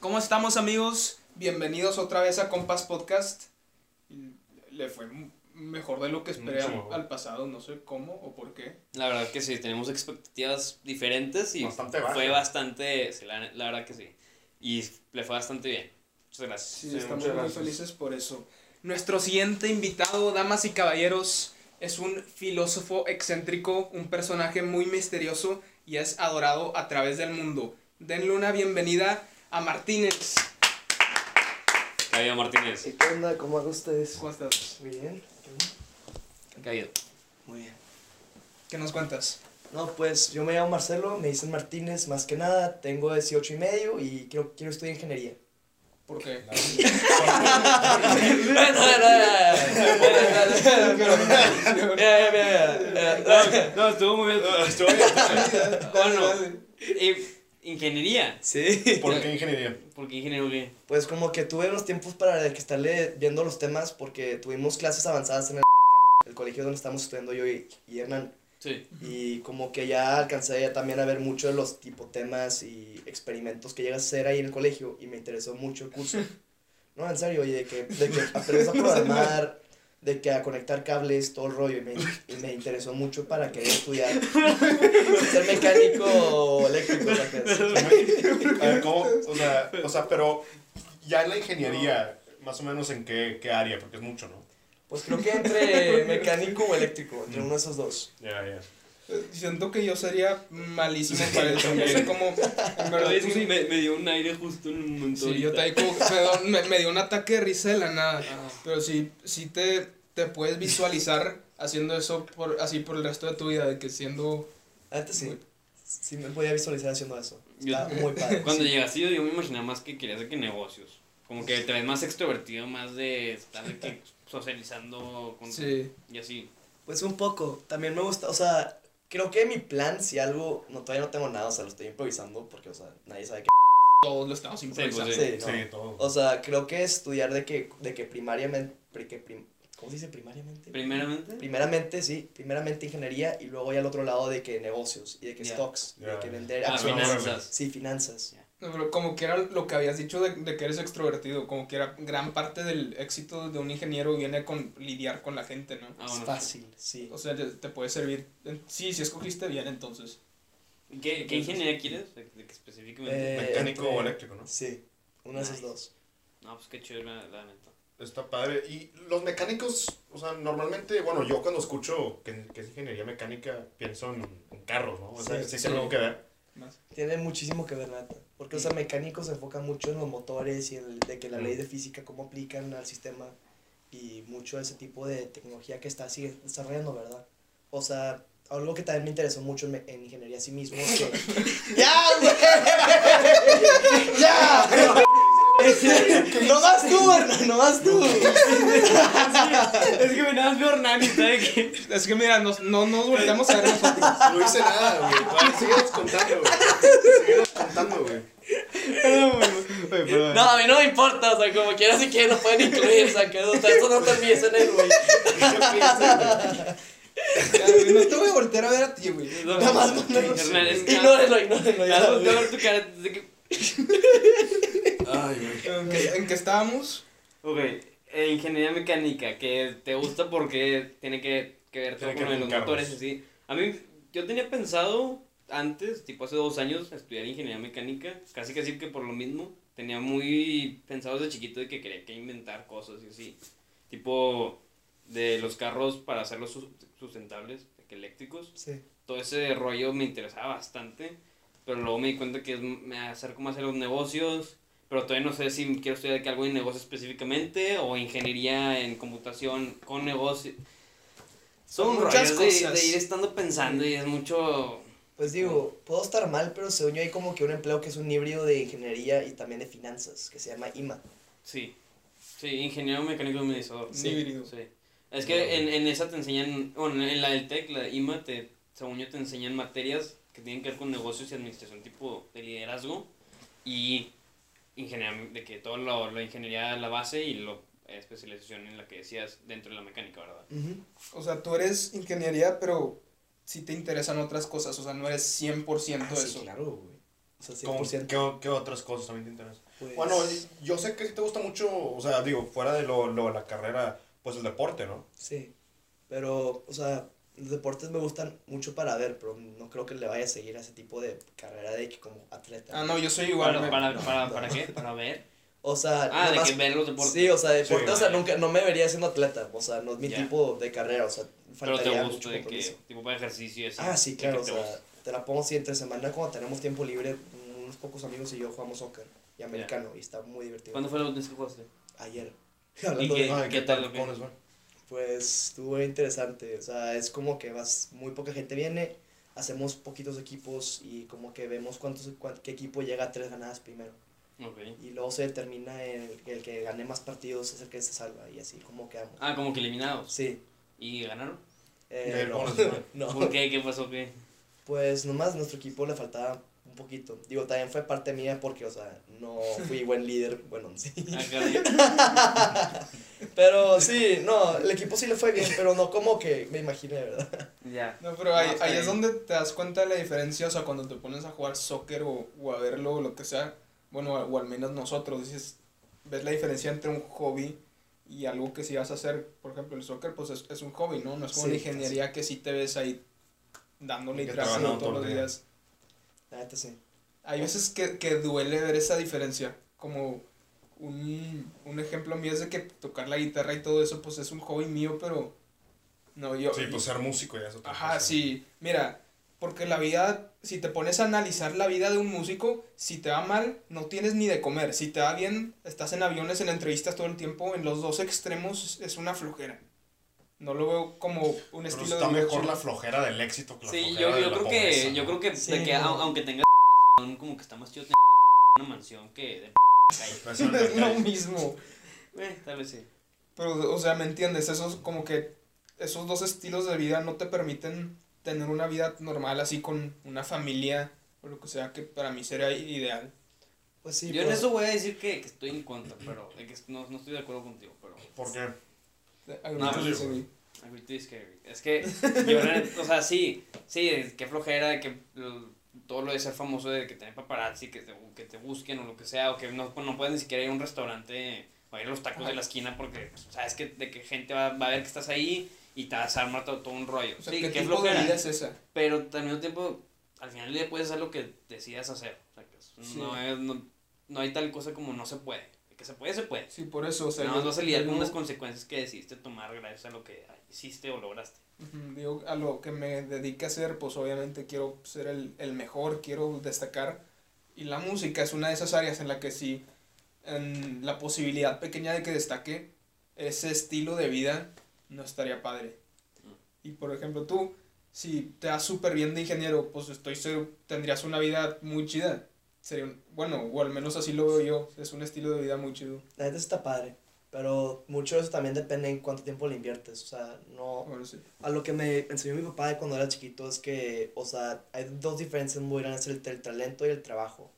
¿Cómo estamos amigos? Bienvenidos otra vez a Compas Podcast. Le fue mejor de lo que esperé al, pasado, no sé cómo o por qué. La verdad que sí, tenemos expectativas diferentes y Bastante fue bastante, sí, la, la verdad que sí. Y le fue bastante bien. Muchas gracias. Sí, Sí, estamos muy gracias. felices por eso. Nuestro siguiente invitado, damas y caballeros, es un filósofo excéntrico, un personaje muy misterioso y es adorado a través del mundo. Denle una bienvenida a Martínez. Caído Martínez. ¿Y qué onda? ¿Cómo hago ustedes? ¿Cómo estás? Bien. Caído. Muy bien. ¿Qué nos cuentas? No, pues yo me llamo Marcelo, me dicen Martínez más que nada, tengo 18 y medio y quiero, quiero estudiar ingeniería. ¿Por qué? No, estuvo muy bien. Estuvo bien. Bueno, eh, ingeniería. Sí. ¿Por qué ingeniería? ¿Por qué ingeniería? qué? Pues como que tuve los tiempos para que estarle viendo los temas porque tuvimos clases avanzadas en el colegio donde estamos estudiando yo y, y Hernán. Sí. Y como que ya alcancé ya también a ver mucho de los tipo temas y experimentos que llegas a hacer ahí en el colegio y me interesó mucho el curso. No, en serio, y de que, de que aprendes a programar, de que a conectar cables, todo el rollo, y me, y me interesó mucho para querer estudiar, ser mecánico o eléctrico, ¿sacas? A ver, ¿cómo? O sea, o sea, pero ya en la ingeniería, más o menos en qué, qué área, porque es mucho, ¿no? Pues creo que entre mecánico o eléctrico, entre uno de esos dos. Ya, ya. Siento que yo sería malísimo para eso. No sé cómo. En verdad, sí, me, me dio un aire justo en un momento. Sí, yo te digo, me, me, me dio un ataque de risa de la nada. Ah. Pero sí, sí te, te puedes visualizar haciendo eso por, así por el resto de tu vida, de que siendo... Antes sí, sí me podía visualizar haciendo eso. Yo- Está muy padre. Cuando sí. llegaste yo, yo me imaginaba más que querías de que negocios. Como que te ves más extrovertido, más de estar de que socializando con Sí. y así. Pues un poco, también me gusta, o sea, creo que mi plan, si algo, no, todavía no tengo nada, o sea, lo estoy improvisando porque, o sea, nadie sabe qué. Todos lo estamos improvisando. pues, Sí, no. Sí, todo. O sea, creo que estudiar de que, de que primariamente, pri- que prim- ¿cómo se dice primariamente? Primeramente. Primeramente, sí, primeramente ingeniería y luego ya al otro lado de que negocios y de que stocks, y de que vender Ah, acciones. finanzas. Sí, finanzas. Pero como que era lo que habías dicho de, de que eres extrovertido, como que era gran parte del éxito de un ingeniero viene con lidiar con la gente, ¿no? Ah, es fácil, sí. O sea, te, te puede servir. Sí, si escogiste bien, entonces. ¿Qué, qué ingeniería quieres? De, de que específicamente. Eh, Mecánico entre- o eléctrico, ¿no? Sí, uno de esos Nice. dos. No, pues qué chido la, la neta. Está padre. Y los mecánicos, o sea, normalmente, bueno, yo cuando escucho que, que es ingeniería mecánica, pienso en, en carros, ¿no? O sea, Sí, sí, sí. tiene algo que ver. Más. Tiene muchísimo que ver, neta. Porque, o sea, mecánicos se enfocan mucho en los motores y en el- de que la ley de física, cómo aplican al sistema y mucho ese tipo de tecnología que está sigue desarrollando, ¿verdad? O sea, algo que también me interesó mucho en, en ingeniería a sí mismo que... ¡Ya! ¡Ya! ¡No más tú, Hernán! ¡No más tú! es que me veo de que. Es que mira, nos, no nos volteamos a ver nosotros. No hice nada, güey. Síguenos contando, güey. Síguenos contando, güey. No, a mí no me importa, o sea, como quiera si quieren lo pueden incluir, o sea, que o sea, esto no te olvides en él, güey. No te voy a voltear a ver a ti, güey. Nada más mándalo. Ignórenlo, ignórenlo. Ya, güey. volteado a ver tu cara. Ay, güey. ¿En qué, en qué estábamos? Ok, eh, ingeniería mecánica, que te gusta porque tiene que, que ver todo que con los motores carros. así. A mí, yo tenía pensado antes, tipo hace dos años, estudiar ingeniería mecánica, casi casi que por lo mismo. Tenía muy pensado desde chiquito de que quería que inventar cosas y así. Tipo de los carros para hacerlos sus- sustentables, de que eléctricos. Sí. Todo ese rollo me interesaba bastante, pero luego me di cuenta que es, me acerco más a los negocios, pero todavía no sé si quiero estudiar de que algo en negocio específicamente o ingeniería en computación con negocio. Son Muchas cosas. cosas. De, ir estando pensando y es mucho... Pues digo, puedo estar mal, pero según yo hay como que un empleo que es un híbrido de ingeniería y también de finanzas, que se llama IMA. Sí, sí, ingeniero mecánico administrador. Sí. Híbrido. Sí. Es que en, en esa te enseñan, bueno, en la del TEC, la de IMA, te, según yo te enseñan materias que tienen que ver con negocios y administración, tipo de liderazgo y ingeniería, de que todo lo, la ingeniería la base y la especialización en la que decías dentro de la mecánica, ¿verdad? O sea, tú eres ingeniería, pero sí te interesan otras cosas. O sea, no eres 100% Ah, sí, eso. claro, güey. O sea, ¿Cómo- 100%. ¿Qué, qué otras cosas también te interesan? Pues, Bueno, yo sé que sí te gusta mucho, o sea, digo, fuera de lo, lo de la carrera, pues el deporte, ¿no? Sí, pero, o sea, los deportes me gustan mucho para ver, pero no creo que le vaya a seguir a ese tipo de carrera de que como atleta. Ah, no, yo soy igual. ¿Para, para, para, ¿Para qué? ¿Para ver? O sea, Ah, de que ver los deportes. Sí, o sea, deporte, Sí, o sea, nunca, no me vería siendo atleta, o sea, no es mi Ya. tipo de carrera, o sea, Pero te faltaría gusta mucho de que, tipo para ejercicio y así. Ah, sí, que claro, o sea, gusta. te la pongo así entre semana cuando tenemos tiempo libre, unos pocos amigos y yo jugamos soccer y americano, y está muy divertido. ¿Cuándo fue la última vez que jugaste? Ayer. ¿Y Hablando qué? de... Ay, qué tal, o qué? Pues estuvo interesante, o sea, es como que vas, muy poca gente viene, hacemos poquitos equipos y como que vemos cuántos, cuán- qué equipo llega a tres ganadas primero. Ok. Y luego se determina el, el que gane más partidos es el que se salva y así como quedamos. Ah, como que eliminados. Sí. ¿Y ganaron? Eh, ¿Y no. ¿Por qué? ¿Qué pasó? ¿Qué? Pues nomás nuestro equipo le faltaba poquito. Digo, también fue parte mía porque, o sea, no fui buen líder, bueno, sí. Ah. Pero sí, no, el equipo sí le fue bien, pero no como que me imaginé, ¿verdad? Ya. No, pero ahí, No, ahí es donde te das cuenta de la diferencia, o sea, cuando te pones a jugar soccer o, o a verlo o lo que sea, bueno, o al menos nosotros, dices, ves la diferencia entre un hobby y algo que si vas a hacer, por ejemplo, el soccer, pues es, es un hobby, ¿no? No es como Sí, la ingeniería que sí te ves ahí dándole y trabajando todos todo los días. La neta sí. Hay veces que, que duele ver esa diferencia, como un, un ejemplo mío es de que tocar la guitarra y todo eso, pues es un hobby mío, pero no, yo... Sí, pues ser músico y eso. Ajá, sí. Mira, porque la vida, si te pones a analizar la vida de un músico, si te va mal, no tienes ni de comer. Si te va bien, estás en aviones, en entrevistas todo el tiempo. En los dos extremos es- es una flojera. No lo veo como un Pero estilo está de vida mejor la flojera del éxito que la Sí, flojera yo, de yo la creo pobreza, que, ¿no? yo creo que, Sí, de que no. au- aunque tengas depresión, como que está más chido tener una mansión que de calle. En la es lo mismo. Eh, tal vez sí. Pero, o sea, ¿me entiendes? Esos, como que esos dos estilos de vida no te permiten tener una vida normal así con una familia o lo que sea que para mí sería ideal. Pues sí, yo en eso voy a decir que, que estoy en contra, pero de que no, no estoy de acuerdo contigo, pero... ¿Por qué? Pues, sí, sí. Agree to disagree. Es que, yo, o sea, sí, sí, es- qué flojera de que lo- todo lo de ser famoso, de que tener paparazzi, que te, que te busquen o lo que sea, o que no, no puedes ni siquiera ir a un restaurante o ir a los tacos de la esquina porque pues, sabes que, de que gente va, va a ver que estás ahí y te vas a armar todo, todo un rollo. O sea, sí, ¿qué tipo de flojera. vida es esa? Pero al mismo tiempo, al final del día puedes hacer lo que decidas hacer. O sea, que es- Sí. no, es- no, no hay tal cosa como no se puede. Que se puede, se puede. Sí, por eso, o sea, Nada más vas a lidiar con unas consecuencias que decidiste tomar gracias a lo que hiciste o lograste. Digo, a lo que me dedique a hacer, pues obviamente quiero ser el, el mejor, quiero destacar. Y la música es una de esas áreas en la que sí, en la posibilidad pequeña de que destaque ese estilo de vida, no estaría padre. Y por ejemplo, tú, si te das súper bien de ingeniero, pues estoy seguro, tendrías una vida muy chida. Sería un- bueno, o al menos así lo veo yo, es un estilo de vida muy chido. La neta está padre, pero mucho de eso también depende en cuánto tiempo le inviertes, o sea, no... Bueno, sí. A lo que me enseñó mi papá de cuando era chiquito es que, o sea, hay dos diferencias muy grandes, el, el talento y el trabajo.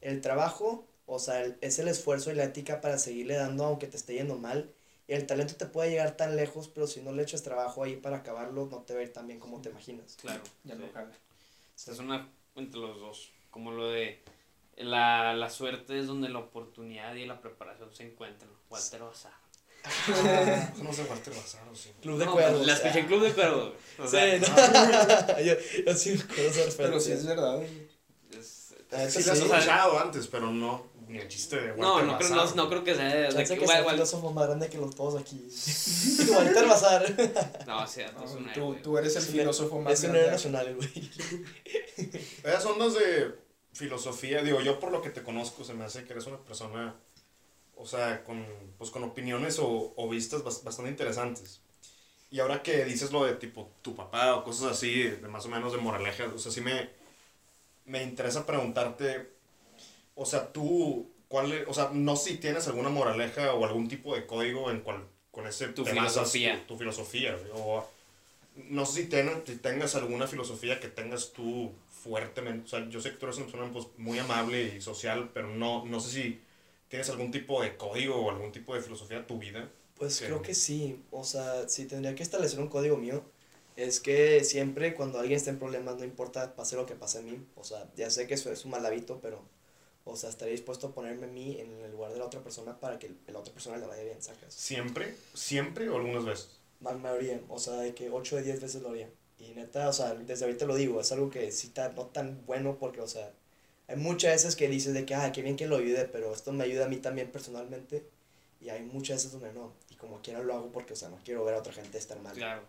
El trabajo, o sea, el- es el esfuerzo y la ética para seguirle dando aunque te esté yendo mal. Y el talento te puede llegar tan lejos, pero si no le echas trabajo ahí para acabarlo, no te va a ir tan bien como te imaginas. Claro. Ya sí. no jala. Es una entre los dos. Como lo de la, la suerte es donde la oportunidad y la preparación se encuentran. Walter Bazar. Ah, no sé, Walter Bazar o sí. Club de No, cuervos. La escuché en Club de Cuervos. O Sí, sea, no. yo, yo sí me acuerdo de esa Pero sí es verdad. es- La neta Sí, sí. lo has o sea, escuchado antes, pero no, ni el chiste de Walter No, no creo, Bazar. no, no creo que sea de, Chance que, que sea igual- el filósofo más grande que los todos aquí. Walter Bazar. No, o sea, es un No, tú, héroe. tú eres el Es filósofo más Es un grande. héroe nacional, güey. Esas ondas de filosofía, digo, yo por lo que te conozco, se me hace que eres una persona, o sea, con, pues, con opiniones o, o vistas bas- bastante interesantes. Y ahora que dices lo de tipo tu papá o cosas así, de más o menos de moraleja, o sea, sí me, me interesa preguntarte, o sea, tú, ¿cuál, es- o sea, no si tienes alguna moraleja o algún tipo de código en cual con ese Tu te basas, filosofía. tu, tu filosofía, o no sé si, ten- si tengas alguna filosofía que tengas tú fuertemente, o sea, yo sé que tú eres una persona pues, muy amable y social, pero no, no sé si tienes algún tipo de código o algún tipo de filosofía de tu vida. Pues Sí. creo que sí. O sea, si tendría que establecer un código mío, Es que siempre cuando alguien está en problemas, no importa pase lo que pase a mí, o sea, ya sé que eso es un mal hábito, pero, o sea, estaría dispuesto a ponerme a mí en el lugar de la otra persona para que la otra persona le vaya bien, sacas. ¿Siempre? ¿Siempre o algunas veces? La mayoría, o sea, de que 8 de 10 veces lo haría. Y neta, o sea, desde ahorita lo digo, es algo que sí está no tan bueno porque, o sea, hay muchas veces que dices de que, ah, qué bien que lo ayude, pero esto me ayuda a mí también personalmente. Y hay muchas veces donde no. Y como quiera lo hago porque, o sea, no quiero ver a otra gente estar mal. Claro.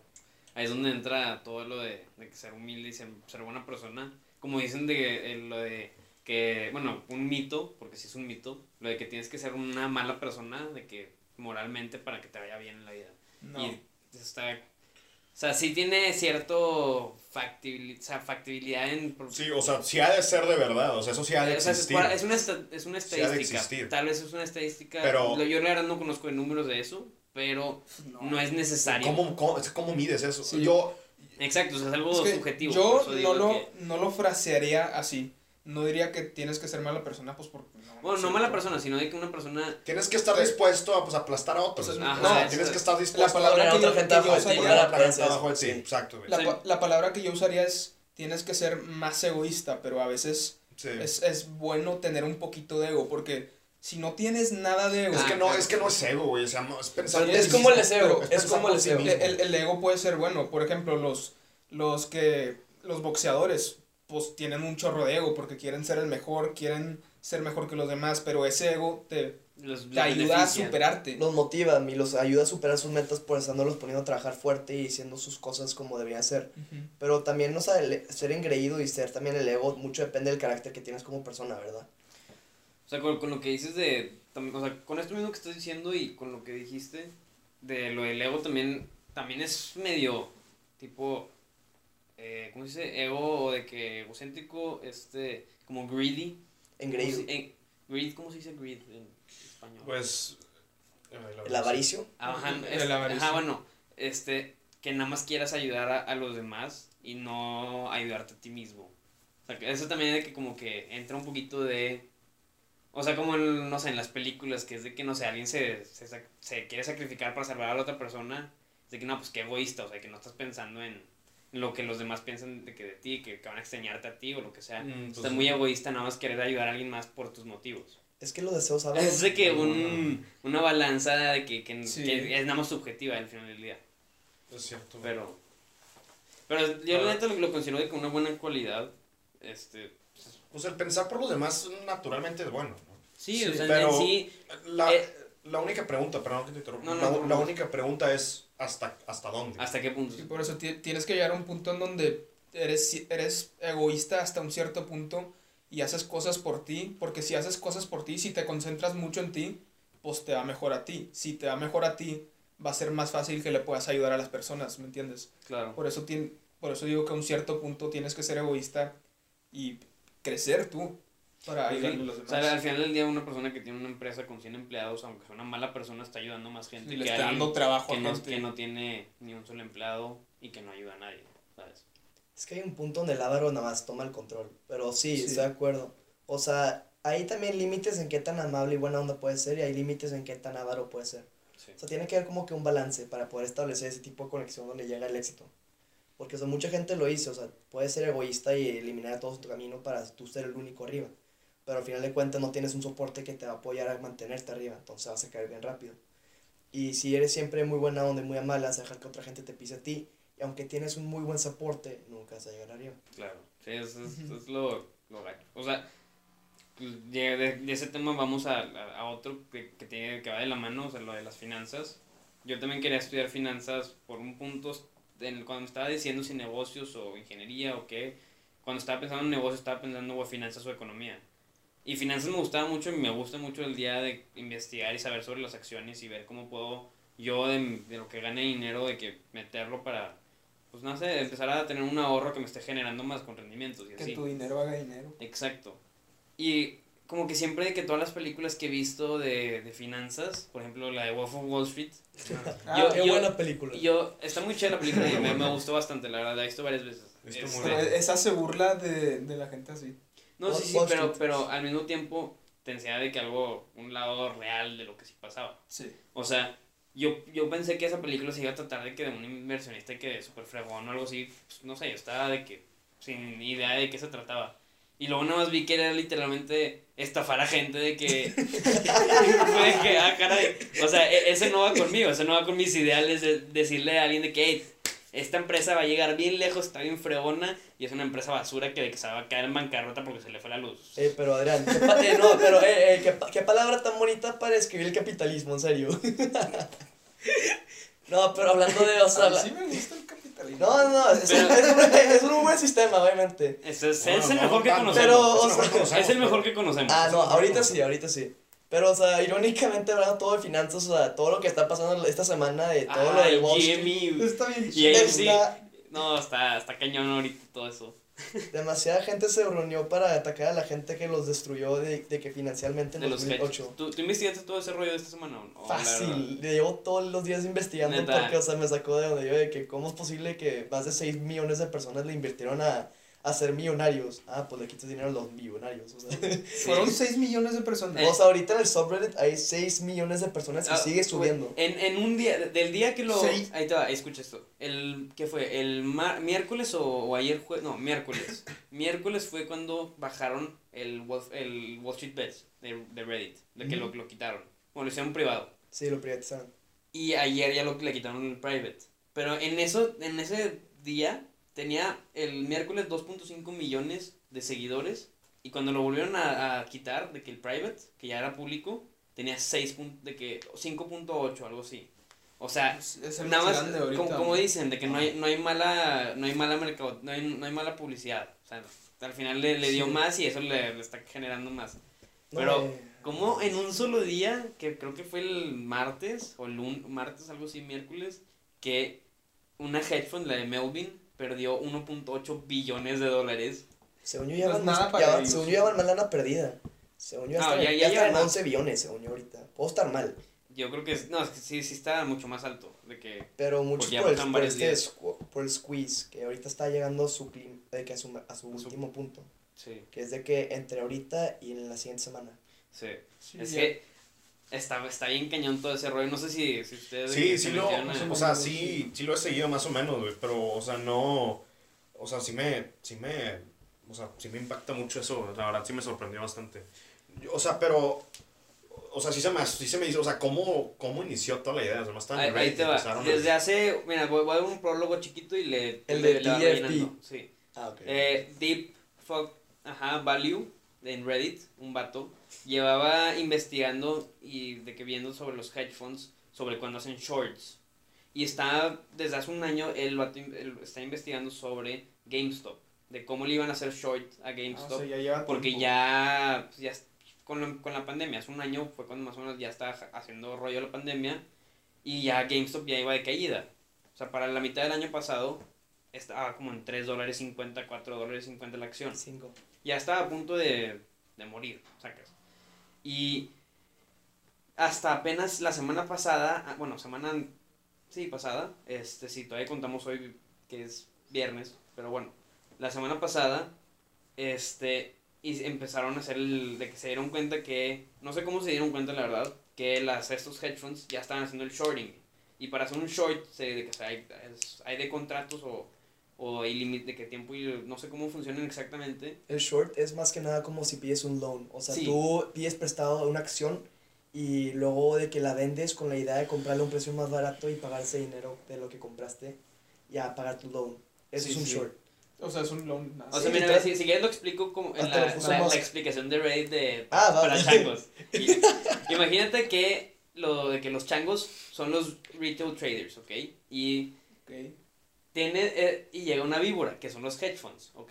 Ahí es donde entra todo lo de, de ser humilde y ser, ser buena persona. Como dicen de eh, lo de que, bueno, un mito, porque sí es un mito, lo de que tienes que ser una mala persona, de que moralmente para que te vaya bien en la vida. No. Y está, sea, sí tiene cierto factibil- o sea, factibilidad en... Sí, o sea, sí ha de ser de verdad, o sea, eso sí ha de O sea, es, existir. una, es una Sí ha de estadística. existir. Tal vez es una estadística. Pero- lo- yo la verdad no conozco el números de eso, pero no, es necesario. ¿Cómo, cómo, cómo mides eso? Sí. Yo, Exacto, o sea, es algo Es que subjetivo. Yo no lo, que- no lo frasearía así. No diría que tienes que ser mala persona, pues porque no. bueno, no mala persona, sino de que una persona. tienes que estar dispuesto a pues, aplastar a otros. ¿no? ajá, O sea, eso tienes es- que estar La dispuesto palabra Poner a que otra yo, gente la sí. Exacto, la, Sí. la palabra que yo usaría es tienes que ser más egoísta, pero a veces Sí. es, es bueno tener un poquito de ego, porque si no tienes nada de ego, Es Ah, que no, claro. es que no es ego, güey. O sea, no, es pensar. Es como el pero es como el mismo. el, el ego puede ser bueno. Por ejemplo, los, los que los boxeadores pues tienen un chorro de ego porque quieren ser el mejor, quieren ser mejor que los demás, pero ese ego te, Los, te los ayuda a superarte. Los motiva y los ayuda a superar sus metas por estándolos poniendo a trabajar fuerte y haciendo sus cosas como deberían ser. Pero también, o sea, el- ser engreído y ser también el ego, mucho depende del carácter que tienes como persona, ¿verdad? O sea, con, con lo que dices de. O sea, con esto mismo que estás diciendo y con lo que dijiste de lo del ego también. También es medio. Tipo. Eh, ¿Cómo se dice? Ego o de que egocéntrico, este. Como greedy. Engreído. ¿Cómo se- eh, greed, ¿cómo se dice greed en español? Pues. la El verdad, avaricio. Ajá, El es- avaricio. ajá, bueno, este, que nada más quieras ayudar a, a los demás y no ayudarte a ti mismo. O sea, que eso también de que como que entra un poquito de... O sea, como en, no sé, en las películas, que es de que, no sé, alguien se, se, sac- se quiere sacrificar para salvar a la otra persona. Es de que, no, pues qué egoísta, o sea, que no estás pensando en lo que los demás piensan de que de ti, que, que van a extrañarte a ti o lo que sea. Mm, Estás pues, muy egoísta nada más querer ayudar a alguien más por tus motivos. Es que los deseos hablan. Es de que No, un, una balanza de que, que, Sí. que es nada más subjetiva al final del día. Es cierto. Pero, pero yo la neta lo, lo considero de que una buena cualidad, este, pues, Pues el pensar por los demás naturalmente es bueno, ¿no? sí, Sí, o sea, pero- en sí, La, Eh, la única pregunta, perdón que te interrumpa. No, no, la, no, la no. única pregunta es ¿hasta, hasta dónde? hasta qué punto. Y por eso ti- tienes que llegar a un punto en donde eres, eres egoísta hasta un cierto punto y haces cosas por ti, porque si haces cosas por ti, si te concentras mucho en ti, pues te va mejor a ti. Si te va mejor a ti, va a ser más fácil que le puedas ayudar a las personas, ¿me entiendes? Claro. Por eso, por eso digo que a un cierto punto tienes que ser egoísta y crecer tú para Sí, o sea, al final del día una persona que tiene una empresa con 100 empleados, aunque sea una mala persona, está ayudando a más gente y le que está dando trabajo que a no, gente. que no tiene ni un solo empleado y que no ayuda a nadie, ¿sabes? Es que hay un punto donde el avaro nada más toma el control. Pero sí, Sí. estoy de acuerdo. O sea, hay también límites en qué tan amable y buena onda puede ser y hay límites en qué tan avaro puede ser. Sí. O sea, tiene que haber como que un balance para poder establecer ese tipo de conexión donde llega el éxito. Porque, o sea, mucha gente lo hizo, o sea, puedes ser egoísta y eliminar a todos en tu camino para tú ser el único arriba. Pero al final de cuentas no tienes un soporte que te va a apoyar a mantenerte arriba, entonces vas a caer bien rápido. Y si eres siempre muy buena onda y muy amable, vas a dejar que otra gente te pise a ti. Y aunque tienes un muy buen soporte, nunca vas a llegar arriba. Claro, sí, eso es, Ujú. es lo, lo. O sea, pues, de, de- de ese tema vamos a, a, a otro que, que, tiene, que va de la mano, o sea, lo de las finanzas. Yo también quería estudiar finanzas por un punto, en, cuando estaba diciendo si negocios o ingeniería o qué, cuando estaba pensando en negocios estaba pensando o finanzas o economía. Y finanzas me gustaba mucho y me gusta mucho el día de investigar y saber sobre las acciones y ver cómo puedo yo de, de lo que gane dinero, de que meterlo para, pues no sé, empezar a tener un ahorro que me esté generando más con rendimientos y que así. tu dinero haga dinero. Exacto. Y como que siempre de que todas las películas que he visto de, de finanzas, por ejemplo la de Wolf of Wall Street, Ah, Yo- Qué yo- buena película. yo, está muy chida la película y me, me gustó bastante, la verdad, la he visto varias veces. Este, esa se burla de, de la gente así. No, sí, sí, pero, pero al mismo tiempo te enseña de que algo, un lado real de lo que sí pasaba. Sí. O sea, yo, yo pensé que esa película se iba a tratar de que de un inversionista que de super fregón o algo así, pues, no sé, yo estaba de que sin idea de qué se trataba. Y luego nada más vi que era literalmente estafar a gente de que. de que, ah, caray. O sea, e- ese no va conmigo, ese no va con mis ideales de decirle a alguien de que, "Hey, esta empresa va a llegar bien lejos, está bien fregona y es una empresa basura que, que se va a caer en bancarrota porque se le fue la luz. Eh, pero Adrián, ¿qué pa- eh, no, pero eh, eh, ¿qué, pa- qué palabra tan bonita para describir el capitalismo, en serio. no, pero hablando de, o sea, A mí la- sí me gusta el capitalismo. no, no, no, es, Pero- es un, es un buen sistema, obviamente. Ese es, No, es el mejor que conocemos. Pero, Es o el mejor sea, que conocemos, es el mejor que conocemos. Ah, no, ahorita sí, ahorita sí. Pero, o sea, irónicamente hablando todo de finanzas, o sea, todo lo que está pasando esta semana de todo lo Ay, de Wall Street, Jimmy. Está bien Y está- No, está, está cañón ahorita todo eso. demasiada gente se reunió para atacar a la gente que los destruyó de, de que financialmente en De los 2008. hedge. ¿Tú, ¿Tú investigaste todo ese rollo de esta semana? o no? Fácil, le llevo todos los días investigando Neta. porque, o sea, me sacó de donde yo de que cómo es posible que más de 6 millones de personas le invirtieron a, a ser millonarios. Ah, pues le quitas dinero a los millonarios, o sea. Fueron 6 millones de personas. O sea, ahorita en el subreddit hay 6 millones de personas y Ah, sigue subiendo. En, en un día, del día que lo... Sí. Ahí te va, escucha esto. El, ¿Qué fue? ¿El mar- miércoles o, o ayer fue? No, miércoles. miércoles fue cuando bajaron el Wall, el Wall Street Bets de, de Reddit, de que lo, lo quitaron. Bueno, lo hicieron privado. Sí, lo privatizaron. Y ayer ya lo le quitaron el private. Pero en eso, en ese día tenía el miércoles 2.5 millones de seguidores. Y cuando lo volvieron a, a quitar de que el private, que ya era público, tenía 6 pun- de que 5.8 algo así. O sea, Es, nada más ahorita. como, como dicen de que no hay no hay mala no hay mala mercado, no hay, no hay mala publicidad. O sea, al final le, le dio Sí. más y eso le, le está generando más. Pero, eh, Como en un solo día, que creo que fue el martes, o el lun- martes, algo así, miércoles, que una hedge fund, la de Melvin, perdió 1.8 billones de dólares. según yo ya no van, nada para ya van- ellos. según yo ya van más lana perdida. Según yo No, ya- ya, ya están en llevan- 11 billones, según yo ahorita. Puedo estar mal. Yo creo que es, no, es que sí, sí está mucho más alto, de que, Pero muchos Porque ya por el, por, este por el squeeze, que ahorita está llegando a su, clim- eh, que a su, a su A su- último punto. sí, Que es de que entre ahorita y en la siguiente semana. sí. Sí, es ya. que está, está bien cañón todo ese rollo, no sé si, si ustedes... de Sí, sí lo, o sea, sí, sí lo he seguido más o menos, güey, pero, o sea, no, o sea, sí me, sí me, o sea, sí me impacta mucho eso, la verdad sí me sorprendió bastante. Yo, O sea, pero, o sea, sí se me, sí se me hizo, o sea, ¿cómo, cómo inició toda la idea? O sea, Ahí, ahí te va. empezaron a- Desde hace. Mira, voy, voy a dar un prólogo chiquito y le. El le- de TFP. rellenando, Sí. Ah, ok. Eh, Deep Fuck ajá, Value en Reddit, un vato, llevaba investigando y de que viendo sobre los hedge funds, sobre cuando hacen shorts. Y está, desde hace un año, el vato está investigando sobre GameStop, de cómo le iban a hacer short a Ah, o GameStop. sea, ya Porque tiempo. ya, pues, ya con, la, con la pandemia, hace un año fue cuando más o menos ya estaba haciendo rollo la pandemia y ya GameStop ya iba de caída. O sea, para la mitad del año pasado estaba como en 3 dólares 50, 4 dólares 50 la acción. Cinco. Ya estaba a punto de, de morir, sacas. Y hasta apenas la semana pasada, ah, bueno, semana, sí, pasada, este, sí, todavía contamos hoy que es viernes, pero bueno, la semana pasada, este, y empezaron a hacer el, de que se dieron cuenta que, no sé cómo se dieron cuenta la verdad, que las, estos hedge funds ya estaban haciendo el shorting. Y para hacer un short, se, de que, o sea, hay, hay de contratos o, o hay límite de qué tiempo, y no sé cómo funcionan exactamente, El short es más que nada como si pides un loan. O sea, Sí. tú pides prestado una acción y luego de que la vendes con la idea de comprarle a un precio más barato y pagar ese dinero de lo que compraste y a pagar tu loan. Eso Sí, es un sí. short. O sea, es un loan. nada. O sea, Sí, mira, literal. si, si quieres lo explico como en Hasta la, la- la explicación de Reddit de, Ah, va, para changos. Y- imagínate que lo de que los changos son los retail traders, ¿ok? Y Ok. Tiene eh, y llega una víbora, que son los hedge funds, ¿ok?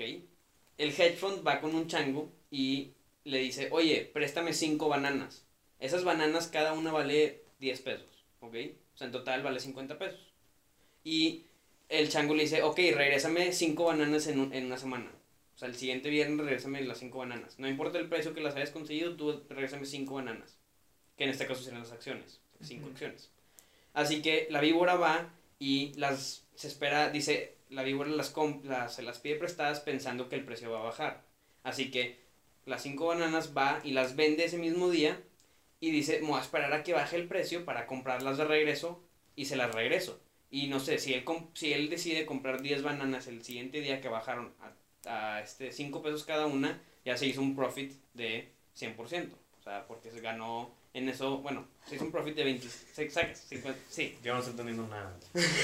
El hedge fund va con un chango y le dice, oye, préstame cinco bananas. Esas bananas cada una vale 10 pesos, ¿ok? O sea, en total vale 50 pesos. Y el chango le dice, ok, regrésame cinco bananas en, un- en una semana. O sea, el siguiente viernes regrésame las cinco bananas. No importa el precio que las hayas conseguido, tú regrésame cinco bananas. Que en este caso serían las acciones. Cinco acciones. Así que la víbora va y las se espera, dice, la víbora las, las se las pide prestadas pensando que el precio va a bajar. Así que las cinco bananas va y las vende ese mismo día y dice, voy a esperar a que baje el precio para comprarlas de regreso y se las regreso. Y no sé, si él, si él decide comprar 10 bananas el siguiente día que bajaron a, a este 5 pesos cada una, ya se hizo un profit de 100%. O sea, porque se ganó en eso, bueno, se hizo un profit de 20, se- saca 50, sí. Yo no estoy entendiendo nada.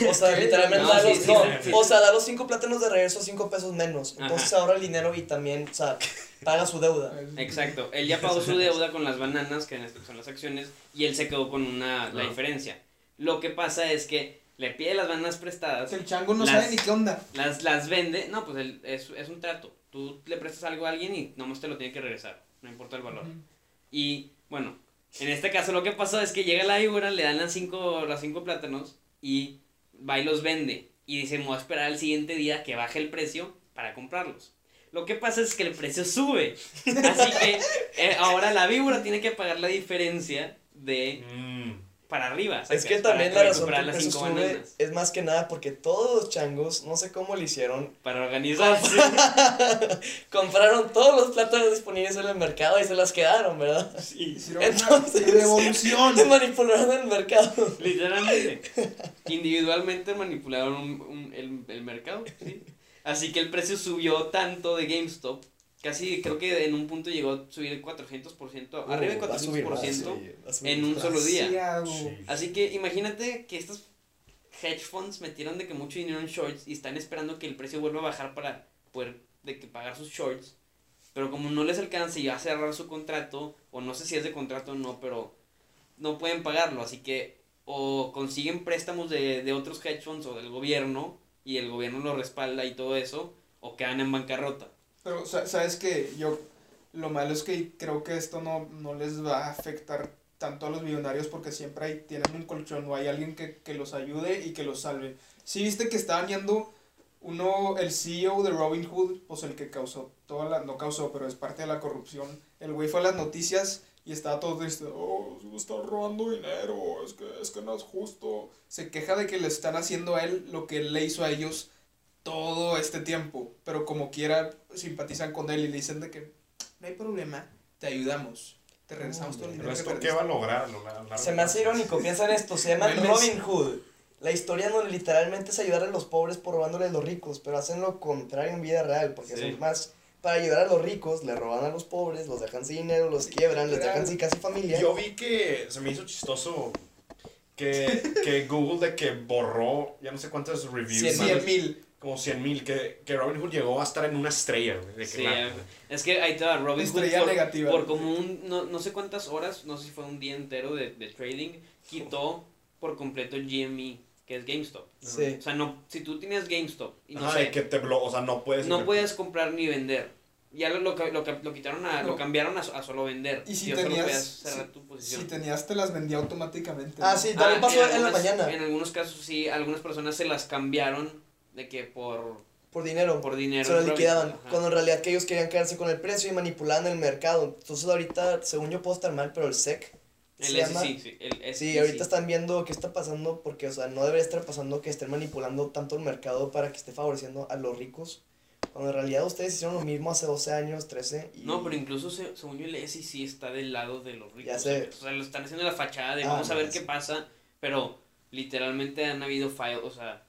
O sea, literalmente No, da sí, los, sí, no, sí, o sea, da los cinco plátanos de regreso a cinco pesos menos. Entonces Ajá. ahorra el dinero y también, o sea, paga su deuda. Exacto, él ya pagó su deuda con las bananas, que en este son las acciones, y él se quedó con una, la Ah. diferencia. Lo que pasa es que le pide las bananas prestadas, El chango no Las- sabe ni qué onda. las, las vende, no, pues él- es, es un trato. Tú le prestas algo a alguien y nomás te lo tiene que regresar, no importa el valor. Y bueno, en este caso lo que pasó es que llega la víbora, le dan las cinco, las cinco plátanos y va y los vende. Y dice, me voy a esperar al siguiente día que baje el precio para comprarlos. Lo que pasa es que el precio sube. Así que eh, ahora la víbora tiene que pagar la diferencia de Mm. Para arriba. Es que Para también la razón que el sube bananas. es más que nada porque todos los changos, no sé cómo lo hicieron, Para organizarse. compraron todos los plátanos disponibles en el mercado y se las quedaron, ¿verdad? Sí. Hicieron Entonces- una revolución. Se manipularon el mercado. Literalmente. Individualmente manipularon un- un- el, el mercado. ¿sí? Así que el precio subió tanto de GameStop. Casi creo que en un punto llegó a subir el 400%, arriba de Uh, va a subir 400% más, sí, va a subir en un más. solo día. Sí. Así que imagínate que estos hedge funds metieron de que mucho dinero en shorts y están esperando que el precio vuelva a bajar para poder de que pagar sus shorts. Pero como no les alcanza y va a cerrar su contrato, o no sé si es de contrato o no, pero no pueden pagarlo. Así que o consiguen préstamos de, de otros hedge funds o del gobierno y el gobierno lo respalda y todo eso, o quedan en bancarrota. Pero, sa- ¿sabes que Yo, lo malo es que creo que esto no, no les va a afectar tanto a los millonarios porque siempre hay, tienen un colchón o hay alguien que, que los ayude y que los salve. Sí, viste que estaban yendo uno, el CEO de Robin Hood, pues el que causó toda la, no causó, pero es parte de la corrupción. El güey fue a las noticias y estaba todo triste, oh, están robando dinero, es que, es que no es justo. Se queja de que le están haciendo a él lo que él le hizo a ellos todo este tiempo, pero como quiera simpatizan con él y le dicen de que no hay problema, te ayudamos, te regresamos todo el dinero esto qué perdiste". va a lograr. a lo largo Se me hace irónico, piensa en esto, se llama. Robin Hood. La historia donde literalmente es ayudar a los pobres por robándole a los ricos, pero hacen lo contrario en vida real, porque Sí. son más para ayudar a los ricos, le roban a los pobres, los dejan sin dinero, los quiebran, les dejan sin casi familia. Yo vi que se me hizo chistoso que, que Google de que borró ya no sé cuántas reviews. Cien más, Cien mil. Como 100 mil. Que, que Robin Hood llegó a estar en una estrella. güey, de que Sí, la- es que ahí te va, Robin Hood por, negativa. por como un, no, no sé cuántas horas, no sé si fue un día entero de, de trading, quitó por completo GME, que es GameStop. Sí. O sea, no, si tú tenías GameStop y no Ajá, sé, que te blo o sea, no puedes. no puedes comprar ni vender. Ya lo, lo, lo, lo quitaron a, No. lo cambiaron a, a solo vender. Y si solo tenías- podías cerrar si- tu Si posición. tenías, te las vendía automáticamente. Ah, ¿no? sí, también pasó en, la mañana, En algunos casos sí, algunas personas se las cambiaron de que por, por dinero. por dinero. se lo liquidaban, ajá. cuando en realidad que ellos querían quedarse con el precio y manipulaban el mercado. Entonces ahorita, según yo puedo estar mal, pero el SEC se El llama... SEC, sí, el Sí, SEC. ahorita están viendo qué está pasando porque, o sea, no debería estar pasando que estén manipulando tanto el mercado para que esté favoreciendo a los ricos. Cuando en realidad ustedes hicieron lo mismo hace 12 años, 13. Y... No, pero incluso se- según yo el SEC está del lado de los ricos. Ya sé. O sea, lo están haciendo la fachada de Ah, vamos a ver sí. qué pasa, pero literalmente han habido fallos, o sea,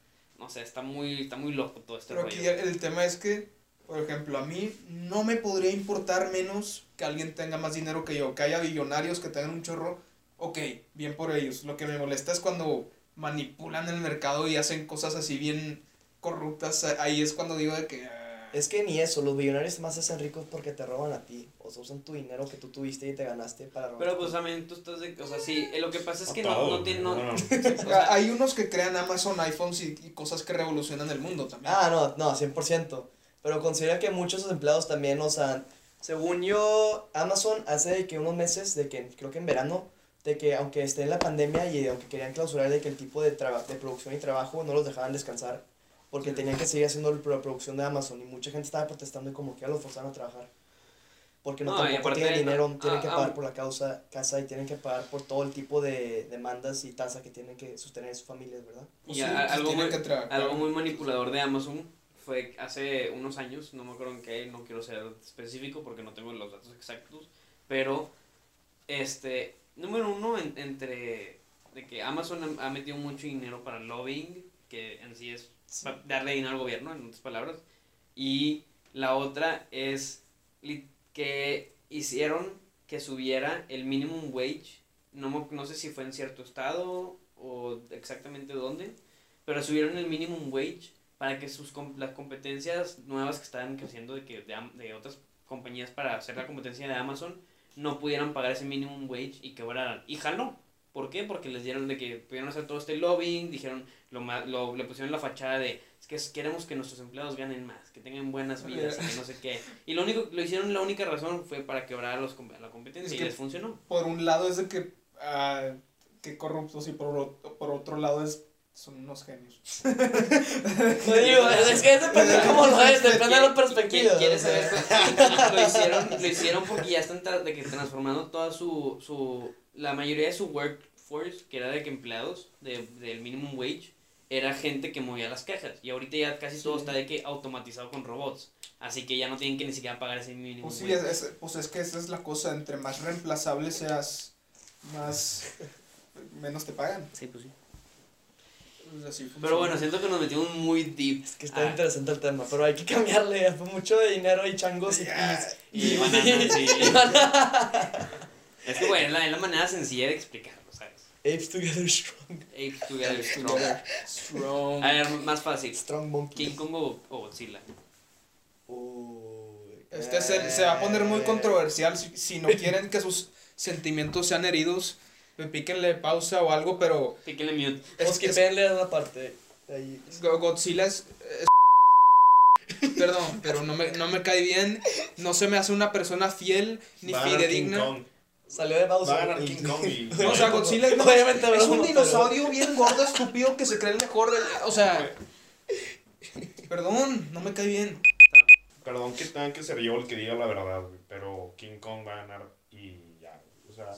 no sé, está muy, está muy loco todo este Pero rollo. aquí el tema es que, por ejemplo, a mí no me podría importar menos que alguien tenga más dinero que yo, que haya billonarios que tengan un chorro. Ok, bien por ellos. Lo que me molesta es cuando manipulan el mercado y hacen cosas así bien corruptas. Ahí es cuando digo de que... Es que ni eso, los billonarios más se hacen ricos porque te roban a ti. O sea, usan tu dinero que tú tuviste y te ganaste para robar. Pero pues también tú estás de, o sea, sí, eh, lo que pasa es que no, no tiene, güey, no, no, no. o sea, Hay unos que crean Amazon, iPhones y, y cosas que revolucionan el mundo también. Ah, no, no, 100%. Pero considera que muchos de sus empleados también, o sea, según yo, Amazon hace de que unos meses, de que creo que en verano, de que aunque esté en la pandemia y aunque querían clausurar de que el tipo de, traba- de producción y trabajo no los dejaban descansar, porque tenían que seguir haciendo la producción de Amazon y mucha gente estaba protestando y como que ya los forzaron a trabajar. Porque no, No, tampoco tienen dinero, ah, tienen que ah, pagar ah. por la causa, casa y tienen que pagar por todo el tipo de demandas y tasa que tienen que sostener sus familias, ¿verdad? Pues y sí, a- algo, muy, que trabajar. algo muy manipulador de Amazon fue hace unos años, no me acuerdo en qué, no quiero ser específico porque no tengo los datos exactos, pero este número uno, en- entre de que Amazon ha ha metido mucho dinero para lobbying, que en sí es darle dinero al gobierno, en otras palabras. Y la otra es que hicieron que subiera el minimum wage. No, no sé si fue en cierto estado o exactamente dónde, pero subieron el minimum wage para que sus las competencias nuevas que estaban creciendo de, que, de, de otras compañías para hacer la competencia de Amazon no pudieran pagar ese minimum wage y quebraran. Y jaló. ¿Por qué? Porque les dieron de que pudieron hacer todo este lobbying, dijeron, lo, ma- lo, le pusieron la fachada de, es que queremos que nuestros empleados ganen más, que tengan buenas vidas, y que no sé qué. Y lo único, lo hicieron, la única razón fue para quebrar a los, la competencia Es y que- les funcionó. Por un lado es de que, ah, que corruptos y por, o- por otro lado es, son unos genios. No digo, es que depende de cómo lo ves, depende de la perspectiva. Lo hicieron, lo hicieron porque ya están tra- de que transformando toda su, su, la mayoría de su workforce, que era de que empleados de, del minimum wage, era gente que movía las cajas. Y ahorita ya casi todo está de que automatizado con robots. Así que ya no tienen que ni siquiera pagar ese mínimo Pues sí, wage. es, es- pues es que esa es la cosa, entre más reemplazable seas, más, menos te pagan. Sí, pues sí. Pues así Pero bueno, siento que nos metimos muy deep. Es que está Ah, interesante el tema, pero hay que cambiarle. Fue mucho de dinero y changos y. Ya. Y bananas, sí. Es que, bueno, es la, manera sencilla de explicarlo, ¿sabes? Apes together strong. Apes together strong. Strong. A ver, más fácil. Strong monkey. King Kong o, o Godzilla. Uy, Este se, se va a poner muy eh, controversial si, si no quieren que sus sentimientos sean heridos. Píquenle pausa o algo, pero Píquenle mute. es, es- quipenle una parte. Ahí. Go- Godzilla es, es- Perdón, pero no me, no me cae bien. No se me hace una persona fiel ni Va a ganar King fidedigna. Salió de Bowser. Va a ganar King Kong y. No, o sea, Godzilla es, Obviamente, es un dinosaurio bien gordo, estúpido, que se cree el mejor del... O sea... Perdón, no me cae bien. Perdón que tenga que ser yo el que diga la verdad, güey, pero King Kong va a ganar y ya, o sea,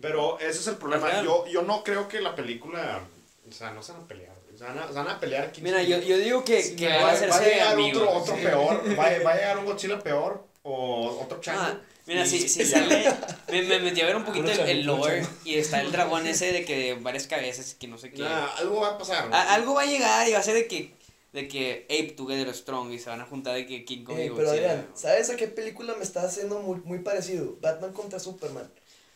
pero ese es el problema, yo, yo no creo que la película, o sea, no se van a pelear, se van a, se van a pelear. King Mira, Kong. yo, yo digo que, que va- a hacerse va a llegar amigos. otro, otro sí. peor, va, a- va a llegar un Godzilla peor o otro chango. Ah, mira, y- si, si sale. Me, me metí a ver un poquito el, lore y está el dragón ese de que varias cabezas y que no sé qué. Nah, algo va a pasar. güey. A- algo va a llegar y va a ser de que. De que Ape Together Strong y se van a juntar de que King Kong y Eh, pero Godzilla. Adrián, ¿sabes a qué película me está haciendo muy, muy parecido? Batman contra Superman.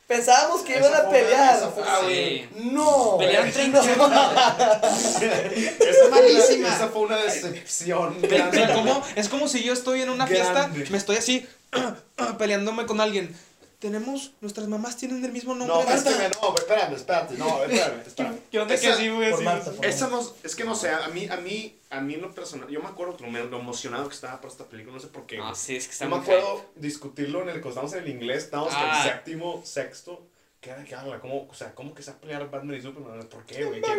Pensábamos que Esa iban a pelear. Ah, Sí. güey. No. Pelearon No. 30 Esa, malísima. Esa fue una decepción. O sea, ¿cómo? Es como si yo estoy en una fiesta, Grande. me estoy así peleándome con alguien. Tenemos, nuestras mamás tienen el mismo nombre. No, de es que esta- me, no, espérame, espérate, no, espérame, espérame. ¿Qué onda que Esa- sí, güey? Esa no, es que no sé, a mí, a mí, a mí en lo personal, yo me acuerdo lo, lo emocionado que estaba por esta película, no sé por qué. No, güey. sí, es que está Yo me acuerdo discutirlo en el que estábamos en el inglés, estábamos en Ah. el séptimo, sexto, que era que habla, ¿cómo, o sea, ¿cómo que se va a pelear Batman y Superman? ¿Por qué, güey? ¿Quién,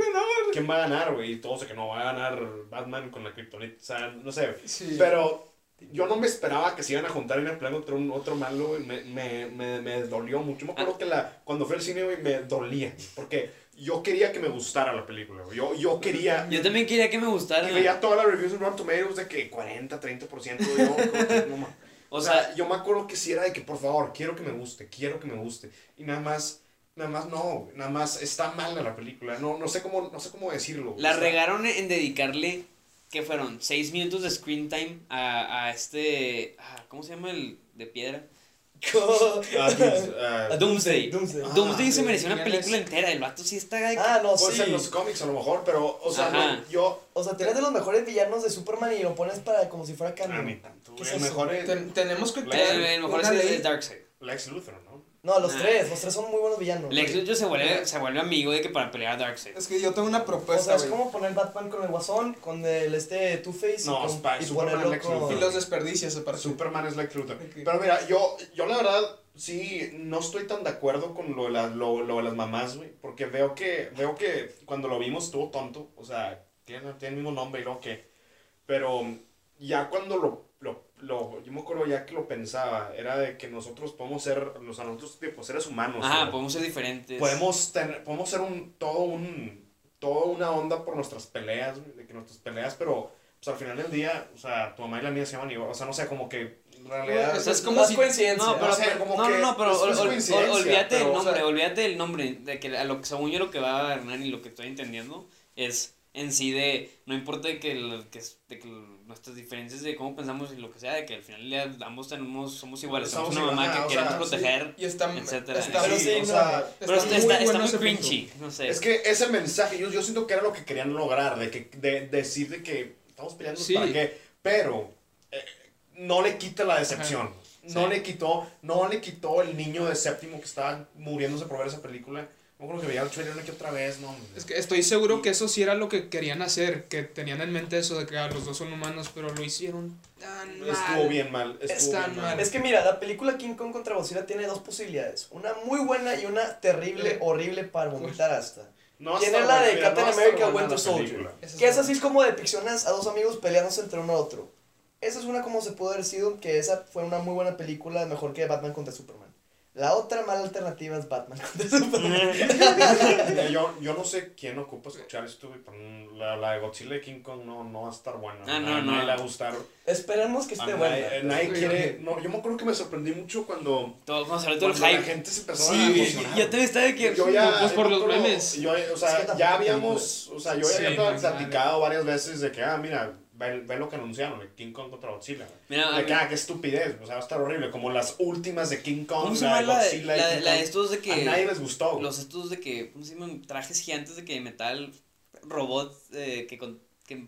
quién va a ganar, güey? Y todos que no va a ganar Batman con la Kryptonite, o sea, no sé. Sí. Pero yo no me esperaba que se iban a juntar iban a pelear contra un otro malo, güey. Me, me, me, me dolió mucho. Me acuerdo que la, cuando fui al cine, güey, me dolía. Porque yo quería que me gustara la película, güey. Yo, yo quería... Yo también quería que me gustara. Y veía todas las reviews en Rotten Tomatoes de que 40, 30%. Yo, que, no. O o sea, sea, yo me acuerdo que sí era de que, por favor, quiero que me guste, quiero que me guste. Y nada más, nada más no, nada más está mala la película. No, no, sé, cómo, no sé cómo decirlo. la Está- regaron en dedicarle. ¿Qué fueron? Seis minutos de screen time a, a este. ah, ¿Cómo se llama el de piedra? Ah, Dooms- ah, A Doomsday. Doomsday. Ah, Doomsday se mereció una película entera. El vato sí está. de que- Ah, no, Puede sí. ser en los cómics a lo mejor, pero, o sea, no, yo... O sea, tienes de los mejores villanos de Superman y lo pones para como si fuera Ah, ni canon. tanto, ¿Qué güey. es El eso? mejor es Ten- tenemos que el, crear el mejor es, es Darkseid. Lex Luthor, ¿no? Los Nah. tres. Los tres son muy buenos villanos. Lex Luthor se vuelve, se vuelve amigo de que para pelear a Darkseid. Es que yo tengo una O propuesta, sea, es como poner Batman con el Guasón, con el este Two-Face No, y, con- y Superman ponerlo Lex con... Luthor. Y los desperdicias, se parece. Superman es Lex Luthor. Pero mira, yo, yo la verdad, sí, no estoy tan de acuerdo con lo de, las- lo, lo de las mamás, güey. Porque veo que, veo que cuando lo vimos estuvo tonto. O sea, tiene, tiene el mismo nombre y luego que... Pero ya cuando lo, lo, Yo me acuerdo ya que lo pensaba. Era de que nosotros podemos ser... O sea, nosotros tipo seres humanos. Ajá, ¿no? podemos ser diferentes. podemos tener, podemos ser un todo un toda una onda por nuestras peleas, de que nuestras peleas, pero pues al final del día, o sea, tu mamá y la mía se llaman igual, o sea, no sé, como que En realidad, O sea, es como más si- coincidencia. No, pero, o sea, pero- como no, que, no, pero ol- es ol- coincidencia, ol- olvídate pero, del o sea- nombre, olvídate del nombre, de que a lo que según yo lo que va Hernán y lo que estoy entendiendo es en sí de, no importa de que, el- que, es- de que el- nuestras diferencias de cómo pensamos y lo que sea, de que al final ya ambos tenemos, somos iguales, somos, Somos una mamá que queremos sea, proteger, Y está, etcétera. está, Pero sí, sí, o no, sea, pero está muy está, está muy cringy, no sé. Es que ese mensaje, yo, yo siento que era lo que querían lograr, de que de, decir de que estamos peleando Sí. para qué, pero eh, no le quita la decepción. No Sí. le quitó, no le quitó el niño de séptimo que estaba muriéndose por ver esa película. No creo que veía el trailer una que otra vez, no. Es que estoy seguro que eso sí era lo que querían hacer, que tenían en mente eso de que ah, los dos son humanos, pero lo hicieron tan mal. estuvo bien mal. Estuvo Es tan bien mal. mal. Es que mira, la película King Kong contra Godzilla tiene dos posibilidades. Una muy buena y una terrible, Eh. horrible para vomitar hasta. No Tiene la de Captain no America Winter Soldier. Esa Que es así como depiccionas a dos amigos peleándose entre uno a otro. Esa es una como se pudo haber sido, que esa fue una muy buena película, mejor que Batman contra Superman. La otra mala alternativa es Batman contra Superman. Mira, yo, yo no sé quién ocupa escuchar esto, pero la, la de Godzilla y King Kong no, no va a estar buena. Ah, no, a no. le va a gustar. Esperemos que A esté buena. eh, nadie quiere. No, yo me acuerdo que me sorprendí mucho cuando, Todo, cuando salió todo el cuando la hype. gente se empezó a Sí, emocionar. yo también estaba de que... Yo ya, Pues por los memes. Yo, o sea, Es que tampoco ya habíamos, o sea, yo ya había platicado varias veces de que, ah, mira, ve, ve lo que anunciaron, de King Kong contra Godzilla. güey. Mira, a de que, ah, qué estupidez, o sea, va a estar horrible, como las últimas de King Kong, ¿Cómo se la llama de la de, Godzilla y la, King la de estos de A que... nadie les gustó. Los estos de que, ¿cómo se llaman? Trajes gigantes de que metal, robots eh, que, con, que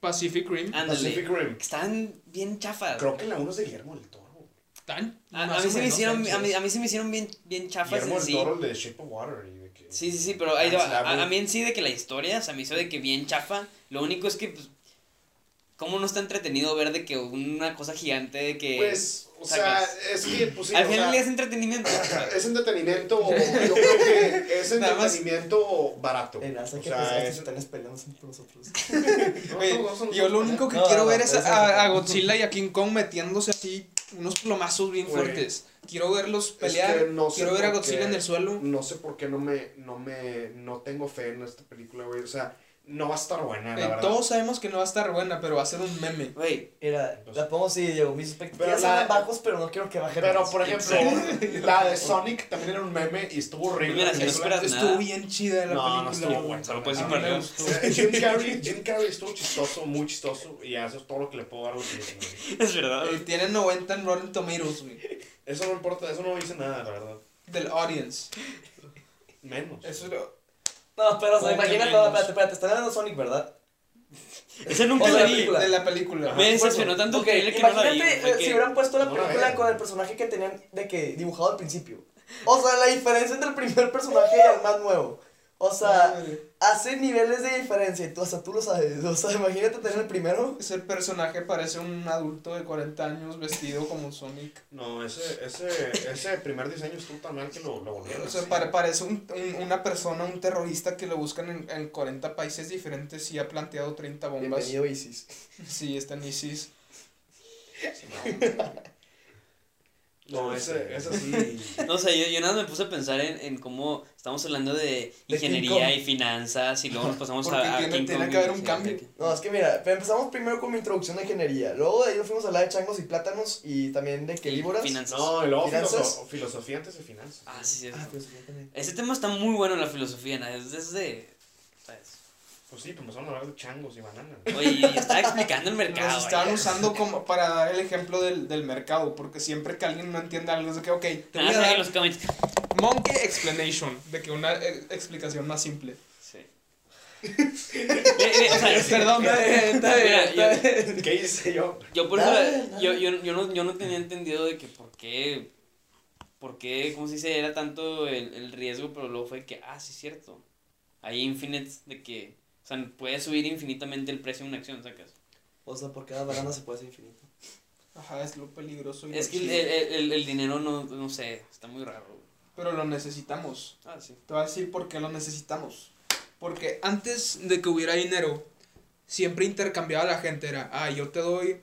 Pacific Rim. Pacific Rim. que estaban bien chafas. Creo que la uno es de Guillermo del Toro. ¿Tan? A, a mí o se me hicieron, a mí, a mí se me hicieron bien, bien chafas Guillermo en del sí. Toro, el de Shape of Water. Y de que, Sí, sí, sí, pero ahí va. A, a mí en sí de que la historia se me hizo de que bien chafa. Lo único es que, pues, ¿cómo no está entretenido ver de que una cosa gigante de que... Pues, o sea, es que, pues sí, al o final sea, es entretenimiento. es entretenimiento, yo creo que es más- entretenimiento barato. En Asa O que sea, pues, es- están peleando entre nosotros. no, Oye, yo lo único que No, quiero no, ver no, es a, Godzilla y a King Kong metiéndose así unos plomazos bien fuertes. Quiero verlos Es pelear, que no sé quiero ver a Godzilla qué- en el suelo. No sé por qué no me, no me, no tengo fe en esta película, güey. O sea, no va a estar buena, la Eh, verdad. todos sabemos que no va a estar buena, pero va a ser un meme. Güey, Mira, la pongo así, Diego. Mis expectativas son bajos, pero no quiero que bajen. Pero, más. por ejemplo, la de Sonic también era un meme y estuvo horrible. Mira, si no esperas Estuvo nada. bien chida la No, no película. estuvo güey. buena. Solo puedes ir para Jim Carrey, Jim Carrey estuvo chistoso, muy chistoso, y eso es todo lo que le puedo dar a película. es verdad. Eh, Tiene 90 en Rotten Tomatoes, güey. Eso no importa, eso no dice nada, la verdad. Del audience. Menos. Eso lo- No, pero o sea, ¿Cómo que imagínate, menos? no, espérate, espérate, están hablando de Sonic, ¿verdad? Ese nunca O sea, la la vi. película. de la película. Me decepcionó tanto el Ok, trailer que no la vi. imagínate eh, que- si hubieran puesto la película vean. con el personaje que tenían de que dibujado al principio. O sea, la diferencia entre el primer personaje y el más nuevo. O sea, hace niveles de diferencia y tú, hasta tú lo sabes. O sea, imagínate tener el primero. Ese personaje parece un adulto de 40 años vestido como Sonic. No, ese, ese, ese primer diseño estuvo tan mal que lo, lo volvieron. O sea, pare- parece un- un- una persona, un terrorista que lo buscan en, en 40 países diferentes y ha planteado 30 bombas. Bienvenido, Isis. Sí, está en ISIS. No, ese, ese sí. No sé, yo, yo nada más me puse a pensar en, en cómo estamos hablando de ingeniería y finanzas y luego nos pasamos Porque a, a tiene- que haber un cambio. No, es que mira, empezamos primero con mi introducción de ingeniería. Luego de ahí nos fuimos a hablar de changos y plátanos y también de que víboras. Finanzas. No, y luego filosofía antes de finanzas. Ah, sí, sí. Ah, pues también. Ese tema está muy bueno en la filosofía, ¿no? Es desde... Pues sí, pues empezaron a hablar de changos y bananas. Oye, yo estaba explicando el mercado. Nos estaban oye. usando como para dar el ejemplo del, del mercado, porque siempre que alguien no entiende algo es de que, ok, te voy Ah, a en dar los comments. monkey explanation, de que una eh, explicación más simple. Sí. Eh, eh, o sea, Perdón, ¿Qué hice yo? Yo por eso, yo, yo, yo, no, yo no tenía entendido de que por qué, por qué, ¿cómo se dice? Era tanto el, el riesgo, pero luego fue que, ah, sí es cierto. Hay infinites de que, o sea, puede subir infinitamente el precio de una acción, ¿sacas? O sea, por cada banana se puede hacer infinito. Ajá, es lo peligroso. y lo Es que el, el, el, el dinero no, no sé, está muy raro. Pero lo necesitamos. Ah, sí. Te voy a decir por qué lo necesitamos. Porque antes de que hubiera dinero, siempre intercambiaba la gente. Era, ah, yo te doy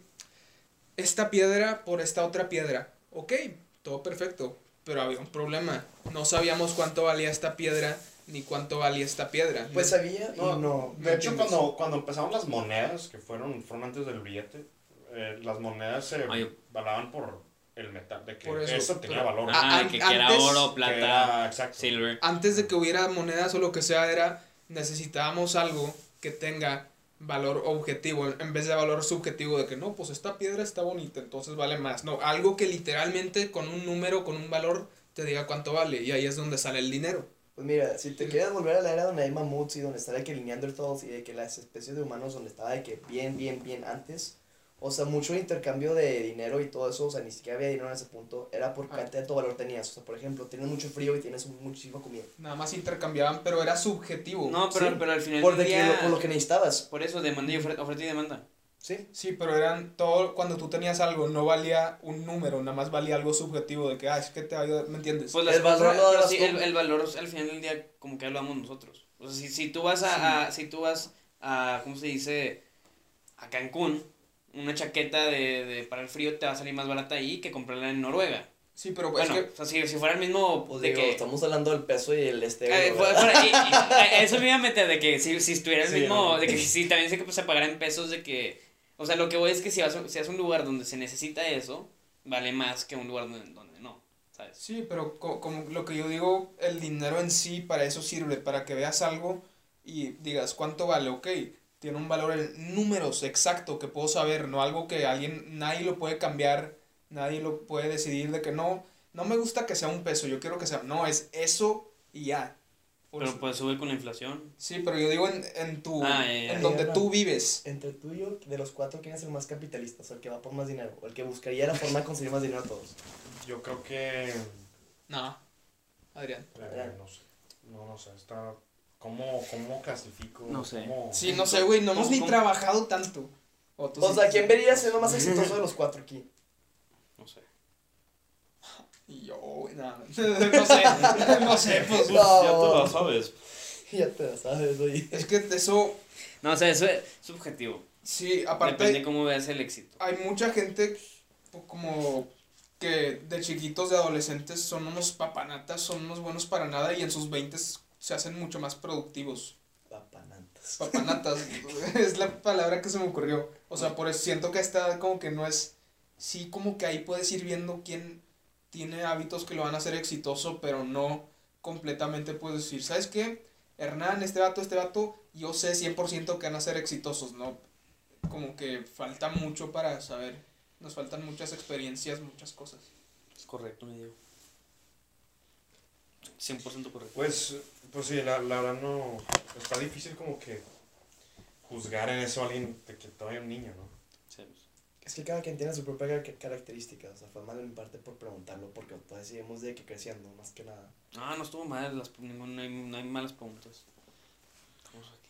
esta piedra por esta otra piedra. Ok, todo perfecto. Pero había un problema. No sabíamos cuánto valía esta piedra ni cuánto valía esta piedra. Pues sabía No, no. De hecho, cuando, cuando empezaron las monedas, que fueron, fueron antes del billete, eh, las monedas se Ay, valaban por el metal, de que Por eso, eso, tenía pero- valor. Ah, Ah, que, que era antes- oro, plata, era- exacto. silver. Antes de que hubiera monedas o lo que sea, era necesitábamos algo que tenga valor objetivo en- en vez de valor subjetivo de que no, pues esta piedra está bonita, entonces vale más. No, algo que literalmente con un número, con un valor, te diga cuánto vale y ahí es donde sale el dinero. Pues mira, si te quieres volver a la era donde hay mamuts y donde está de que el Neanderthals y de que las especies de humanos donde estaba de que bien, bien, bien antes, o sea, mucho intercambio de dinero y todo eso, o sea, ni siquiera había dinero en ese punto, era por cantidad de tu valor tenías. O sea, por ejemplo, tienes mucho frío y tienes muchísima comida. Nada más intercambiaban, pero era subjetivo. No, pero, Sí. pero al final Por, del de que, día, lo, por lo que necesitabas. por eso demanda y ofre- oferta y demanda. Sí. Sí, pero eran todo, cuando tú tenías algo, no valía un número, nada más valía algo subjetivo de que, ah, es que te va a ayudar, ¿me entiendes? Pues El las valor sí, el, el al final del día como que lo damos nosotros. O sea, si, si tú vas a, a- si tú vas a, ¿cómo se dice? A Cancún, una chaqueta de, de para el frío te va a salir más barata ahí que comprarla en Noruega. sí, pero Bueno, es que o sea, si, si fuera el mismo Pues de digo, que... estamos hablando del peso y el este. Eh, a eso me iba a meter de que si, si estuviera el Sí, mismo, no. de que si también sé que pues, se pagara en pesos de que, o sea, lo que voy es que si vas, a- si vas a un lugar donde se necesita eso, vale más que un lugar donde, donde no, ¿sabes? Sí, pero co- como lo que yo digo, el dinero en sí para eso sirve, para que veas algo y digas cuánto vale, ok, tiene un valor en números exacto que puedo saber, no algo que alguien, nadie lo puede cambiar, nadie lo puede decidir de que no, no me gusta que sea un peso, yo quiero que sea, no, es eso y ya. Por Pero eso- pues sube con la inflación. sí, pero yo digo en, en tu, Ah, en donde tú vives. Entre tú y yo, de los cuatro, ¿quién es el más capitalista? O sea, el que va por más dinero. O el que buscaría la forma de conseguir más dinero a todos. Yo creo que. No, Adrián. eh, no sé. No, no sé. Está. ¿Cómo, cómo clasifico? No sé. ¿Cómo- Sí, no sé, güey, no hemos ¿Cómo- ni cómo? trabajado tanto. O, sea, ¿quién verías ser lo más exitoso de los cuatro aquí? Y yo, güey, nada, no sé, no sé, pues. No. Ya tú lo sabes. Ya te la sabes, oye. Es que eso, No, o sea, eso es subjetivo. sí, aparte Depende cómo veas el éxito. hay mucha gente pues, como que de chiquitos, de adolescentes, son unos papanatas, son unos buenos para nada y en sus 20 se hacen mucho más productivos. Papanantas. Papanatas, es la palabra que se me ocurrió. O sea, por eso siento que esta como que no es, sí como que ahí puedes ir viendo quién tiene hábitos que lo van a hacer exitoso, pero no completamente puedes decir, ¿sabes qué? Hernán, este vato, este vato, yo sé 100% que van a ser exitosos, ¿no? Como que falta mucho para saber, nos faltan muchas experiencias, muchas cosas. Es correcto, me digo. 100% correcto. Pues, pues sí, la, la verdad no. Está difícil como que juzgar en eso a alguien de que todavía es un niño, ¿no? Sí. Es que cada quien tiene su propia ca- característica. O sea, fue mal en parte por preguntarlo. Porque todavía seguimos de que creciendo, más que nada. Ah, no estuvo mal, las, no, hay, no hay malas preguntas.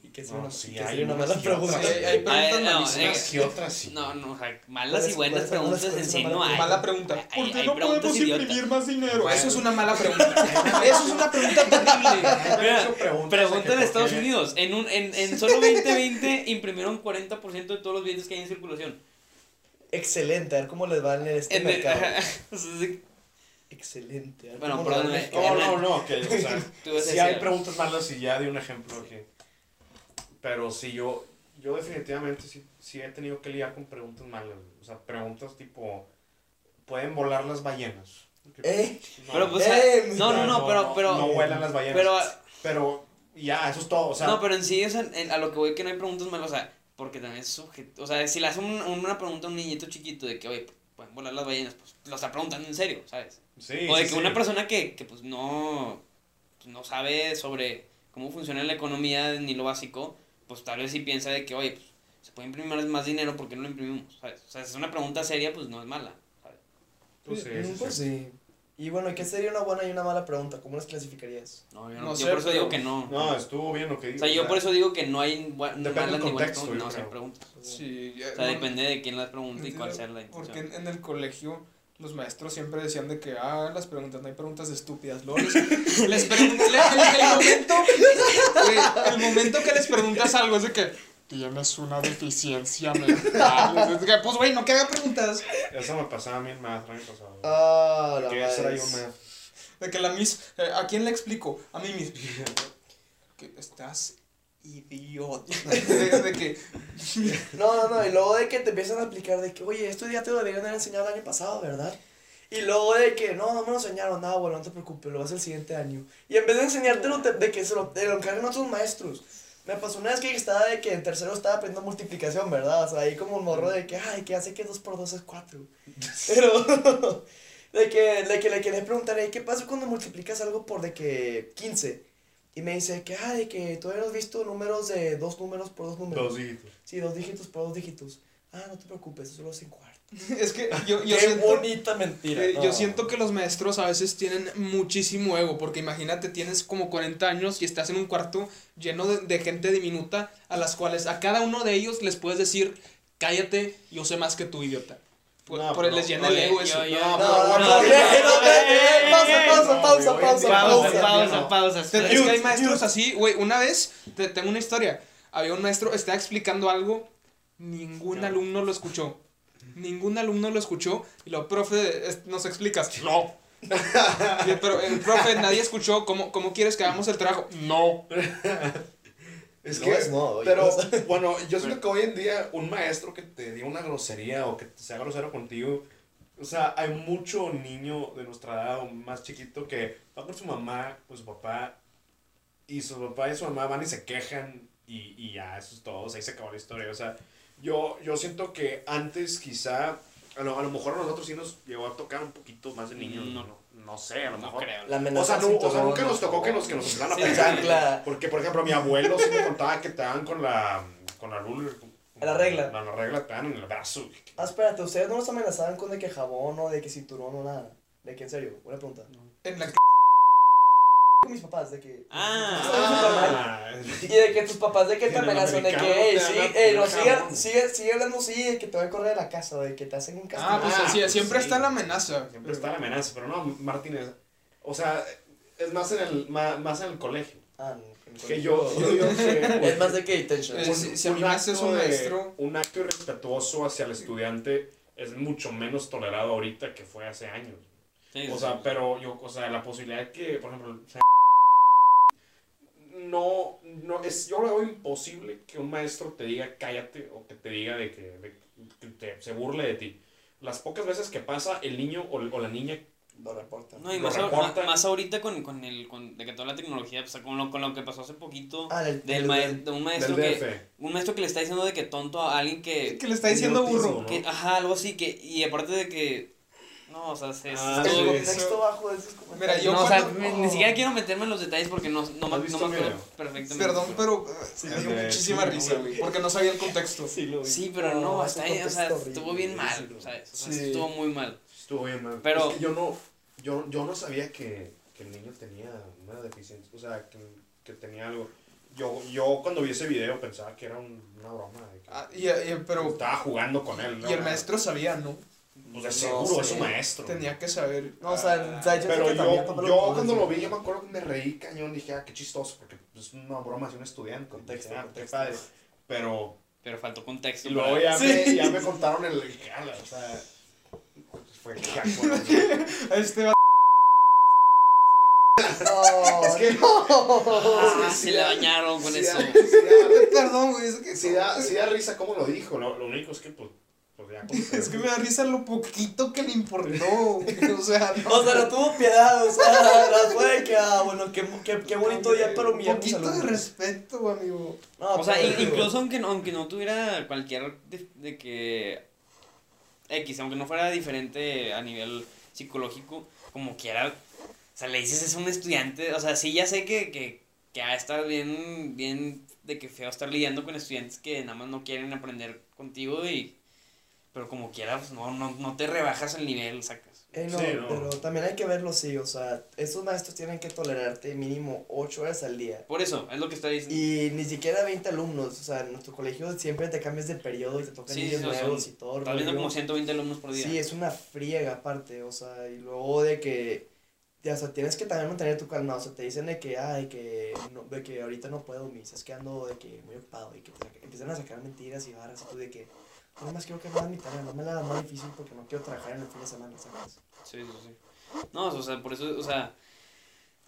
Y que No, sí, que hay sea una mala pregunta. Hay, hay preguntas Ay, no, malísimas. eh, ¿Qué otras sí? No, no, o sea, malas ¿Cuáles- y buenas preguntas en sí no hay. Mala pregunta. Hay- ¿Por qué hay no podemos imprimir más dinero? Bueno. Eso es una mala pregunta. Eso es una pregunta terrible. Pregunta de que en Estados qué- Unidos. En, un, en, en solo 2020 imprimieron 40% de todos los billetes que hay en circulación. Excelente, a ver cómo les va en este En mercado. Excelente. a ver Bueno, perdóname. el mercado. No, no, no, que, o sea, decir hay preguntas malas y ya di un ejemplo que... Pero sí, yo, yo definitivamente sí, sí he tenido que lidiar con preguntas malas. O sea, preguntas tipo, ¿pueden volar las ballenas? ¿Eh? No, Pero pues, Eh, no, no, no, pero, pero, No vuelan las ballenas. pero, Pero ya, eso es todo. O sea, no, pero en sí, o sea, en- a lo que voy que no hay preguntas malas, o sea, porque también es sujeto, o sea, si le hacen un- una pregunta a un niñito chiquito de que, oye, pueden volar las ballenas, pues lo está preguntando en serio, ¿sabes? sí, o de sí, que sí. una persona que, que pues no, pues, no sabe sobre cómo funciona la economía ni lo básico, pues tal vez sí piensa de que, oye, pues se puede imprimir más dinero, ¿por qué no lo imprimimos? ¿Sabes? O sea, si es una pregunta seria, pues no es mala, ¿sabes? Pues sí, sí, pues sí. sí. Y bueno, ¿y qué sería una buena y una mala pregunta? ¿Cómo las clasificarías? No, yo, No no, yo sé, por eso digo que no. No, estuvo bien lo que o digo. sea, yo por eso digo que no hay del ni buenas preguntas, no, preguntas. Sí, ya- O sea, no- depende de quién las pregunte y cuál sea la Porque intención. en, en el colegio los maestros siempre decían de que, ah, las preguntas, no hay preguntas estúpidas. Luego les, les pregunté, el, el momento, el momento que les preguntas algo es de que tienes una deficiencia mental. Pues, güey, no que haga preguntas. Eso me pasaba a mí en math el año pasado. Ah, la que ese era madre. yo math. De que la Miss, eh, ¿a quién le explico? A mí mismo. Que estás idiota. De, de que, No, no, no, y luego de que te empiezan a aplicar de que, oye, esto ya te lo deberían haber enseñado el año pasado, ¿verdad? Y luego de que, no, no me lo enseñaron, nada, bueno, no te preocupes, lo vas el siguiente año. Y en vez de enseñártelo, te- de que se lo, te lo encargan otros maestros. Me pasó una vez que estaba de que en tercero estaba aprendiendo multiplicación, ¿verdad? O sea, ahí como un morro de que, ay, que hace que 2 por 2 es 4. Pero, de que, de que le quería preguntar, "Ey, ¿qué pasa cuando multiplicas algo por de que 15? Y me dice que, ah, de que tú habías visto números de dos números por dos números. Dos dígitos. Sí, dos dígitos por dos dígitos. Ah, no te preocupes, eso lo hace en cuarto. Es que yo, yo Qué siento... bonita mentira. Eh, No. Yo siento que los maestros a veces tienen muchísimo ego, porque imagínate, tienes como 40 años y estás en un cuarto lleno de, de gente diminuta, a las cuales a cada uno de ellos les puedes decir, cállate, yo sé más que tú, idiota. Por, No, por pero- les llena el ego eso. No, No, no, no, no, no, no, eh, pausa, eh, pausa, no, pausa, pausa, Pausa, pausa. no. es que hay maestros así, güey, una vez, te, tengo una historia, había un maestro, estaba explicando algo, ningún No. alumno lo escuchó. Ningún alumno lo escuchó y lo, profe, es- nos explicas. No. Y, Pero, el profe, nadie escuchó, ¿cómo, ¿cómo quieres que hagamos el trabajo? No. Es No que, es no, pero bueno, yo siento que hoy en día un maestro que te diga una grosería o que sea grosero contigo, o sea, hay mucho niño de nuestra edad o más chiquito que va con su mamá, con su papá, y su papá y su mamá van y se quejan y, y ya, eso es todo, o sea, ahí se acabó la historia, o sea, yo, yo siento que antes quizá, a lo, a lo mejor a nosotros sí nos llegó a tocar un poquito más de niños, No. no, no, sé, a lo No mejor. creo. La O amenaza sea, no, o sea, nunca nos tocó que nos, que nos empezaran a Sí, chancla. Porque, por ejemplo, mi abuelo sí me contaba que te dan con la, con la lula. La regla. La, la regla te dan en el brazo. Ah, espérate, ¿ustedes no los amenazaban con de que jabón o de que cinturón o nada? ¿De que en serio? Buena pregunta. En la Con mis papás, de que... Ah. Y de que tus papás de que te amenazan, de que, hey, sí, ey, no, un sigue, sigue, sigue hablando, sí, de que te voy a correr de la casa, de que te hacen un castigo. Ah, pues Ah, sí, pues siempre sí. está la amenaza. Siempre está la amenaza, pero no, Martínez. O sea, es más en el, más, más en el colegio. Ah, el Que yo, que. Es más de que detention. Eh, si- si a mí me haces acto un de- maestro- un acto irrespetuoso hacia el estudiante es mucho menos tolerado ahorita que fue hace años. Sí, O sí, sea, sí. pero yo, o sea, la posibilidad que, por ejemplo, o sea, no, no, es, yo lo veo imposible que un maestro te diga cállate o que te diga de que, de- que te- se burle de ti. Las pocas veces que pasa, el niño o, o la niña, Lo reportan. No, y más, más ahorita con, con, el, con de que toda la tecnología, con, lo, con lo que pasó hace poquito, Ah, del, de un del maestro que un maestro que le está diciendo de que tonto a alguien que, Que le está diciendo burro. ¿no? que ajá, algo así, que, y aparte de que, no, o sea, se, Ah, se El contexto bajo de esos comentarios. Mira, yo no, o sea, cuando- me- ni siquiera quiero meterme en los detalles porque no, no, me- ¿Has no visto me acuerdo perfectamente. Perdón, pero eh, Sí, me dio sí, muchísima sí, risa, güey, porque no sabía el contexto. Sí, lo vi. Sí, pero no, No, hasta ahí, o sea, contexto estuvo horrible, bien mal. ¿sabes? O sea, Sí. estuvo muy mal. Estuvo bien mal. Pero- Es que yo no, yo, yo no sabía que, que el niño tenía una deficiencia, o sea, que, que tenía algo. Yo, yo cuando vi ese video pensaba que era un- una broma. de que Ah, y, y- pero, estaba jugando con él. ¿no? y el maestro sabía, ¿no? Pues de No, seguro, es sí. su maestro. Tenía que saber. No, o sea, o sea, yo Pero que yo, yo cuando lo vi, yo me acuerdo que me reí cañón. Dije, ah, qué chistoso, porque es una broma hacia un estudiante. Contexto, Dije, ah, contexto. qué padre. Pero, Pero faltó contexto. y luego ya, Sí. me, ya me contaron el, el o sea, pues fue que Este va No, Es que- Ah, Sí, se le bañaron con sí eso. da- sí da- Perdón, güey, es que, Sí da, sí da risa cómo lo dijo, lo, lo único es que pues, es que me da risa lo poquito que le importó. O sea, no. O sea, no tuvo piedad, o sea, no fue que, ah, bueno, qué, qué, qué bonito ya para Un humillar a mis poquito de alumnos. respeto, amigo. No, O sea, pero- in- incluso aunque no, aunque no tuviera cualquier de, de que X, aunque no fuera diferente a nivel psicológico, como quiera, o sea, le dices es un estudiante, o sea, sí ya sé que, que, que ha estar bien, bien de que feo estar lidiando con estudiantes que nada más no quieren aprender contigo y, pero como quiera, pues no, no, no te rebajas el nivel, sacas. Eh, no, Sí, no. pero también hay que verlo así, o sea, estos maestros tienen que tolerarte mínimo 8 horas al día. Por eso, es lo que está diciendo. Y ni siquiera 20 alumnos, o sea, en nuestro colegio siempre te cambias de periodo y te tocan Sí, niños sí, nuevos y todo. Estás viendo como 120 alumnos por día. Sí, es una friega aparte, o sea, y luego de que, ya, o sea, tienes que también mantener tu calma, o sea, te dicen de que, ah, de que, no, de que ahorita no puedo, me dices que ando de que muy ocupado y que te empiezan a sacar mentiras y barras y tú de que, no más quiero que me hagan mi tarea, no me la hagan más difícil porque no quiero trabajar en el fin de semana, ¿sabes? Sí, sí, sí. No, o sea, por eso, o sea,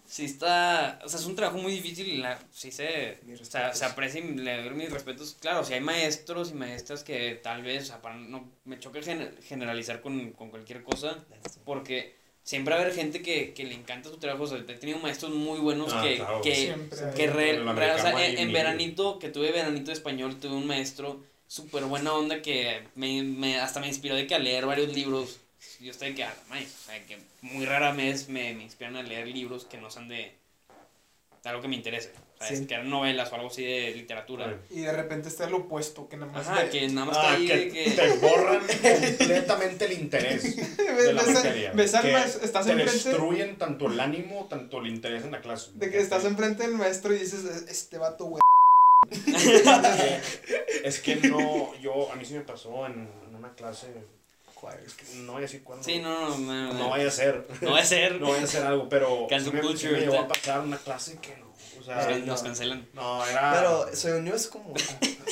sí está, o sea, es un trabajo muy difícil y la, sí se, o sea, se aprecia y le doy mis respetos. Claro, si hay maestros y maestras que tal vez, o sea, para- no, me choca gen- generalizar con, con cualquier cosa, porque siempre va a haber gente que, que le encanta su trabajo, o sea, he tenido maestros muy buenos Ah, que, claro. que, Siempre. que re- re- o sea, en, en ni- veranito, que tuve veranito de español, tuve un maestro súper buena onda que me, me, hasta me inspiró de que a leer varios libros. Yo estoy de que, ah, maíz, o sea, que muy rara vez me, me inspiran a leer libros que no sean de, de algo que me interese. O sea, Sí. que eran novelas o algo así de literatura. Y de repente está el opuesto, que nada más. Ajá, ve- que nada más Ah, está ahí que de que... te borran completamente el interés de la materia. ves al que maestro, estás te enfrente destruyen tanto el ánimo, tanto el interés en la clase. de que estás enfrente del maestro y dices, este vato, güey. Es que no, yo, a mí sí me pasó en, en una clase, es que no voy a decir cuándo. Sí, no, no, no, No vaya a ser. no va a ser. No vaya a ser algo, pero Cancel sí me, sí culture, me llegó a pasar una clase que no. O sea, Nos, no. nos cancelan. no, era. Pero se unió es como.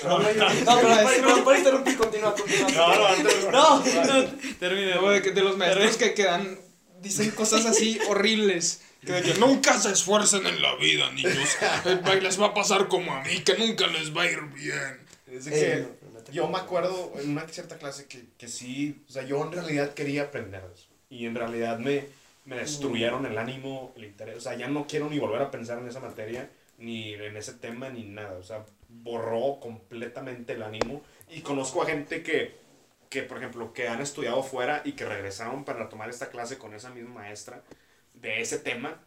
No, no, No, pero para interrumpir, continúa, continúa. no, no, antes- No, no, termina. De los maestros que quedan, dicen cosas así horribles. Que de que nunca se esfuercen en la vida, niños. Eh, Les va a pasar como a mí, que nunca les va a ir bien. Es Eh, de que no, no te yo me acuerdo en una cierta clase que, que sí, o sea, yo en realidad quería aprender eso. Y en realidad me, me destruyeron el ánimo, el interés. O sea, ya no quiero ni volver a pensar en esa materia, ni en ese tema, ni nada. O sea, borró completamente el ánimo. Y conozco a gente que, que, por ejemplo, que han estudiado fuera y que regresaron para tomar esta clase con esa misma maestra de ese tema.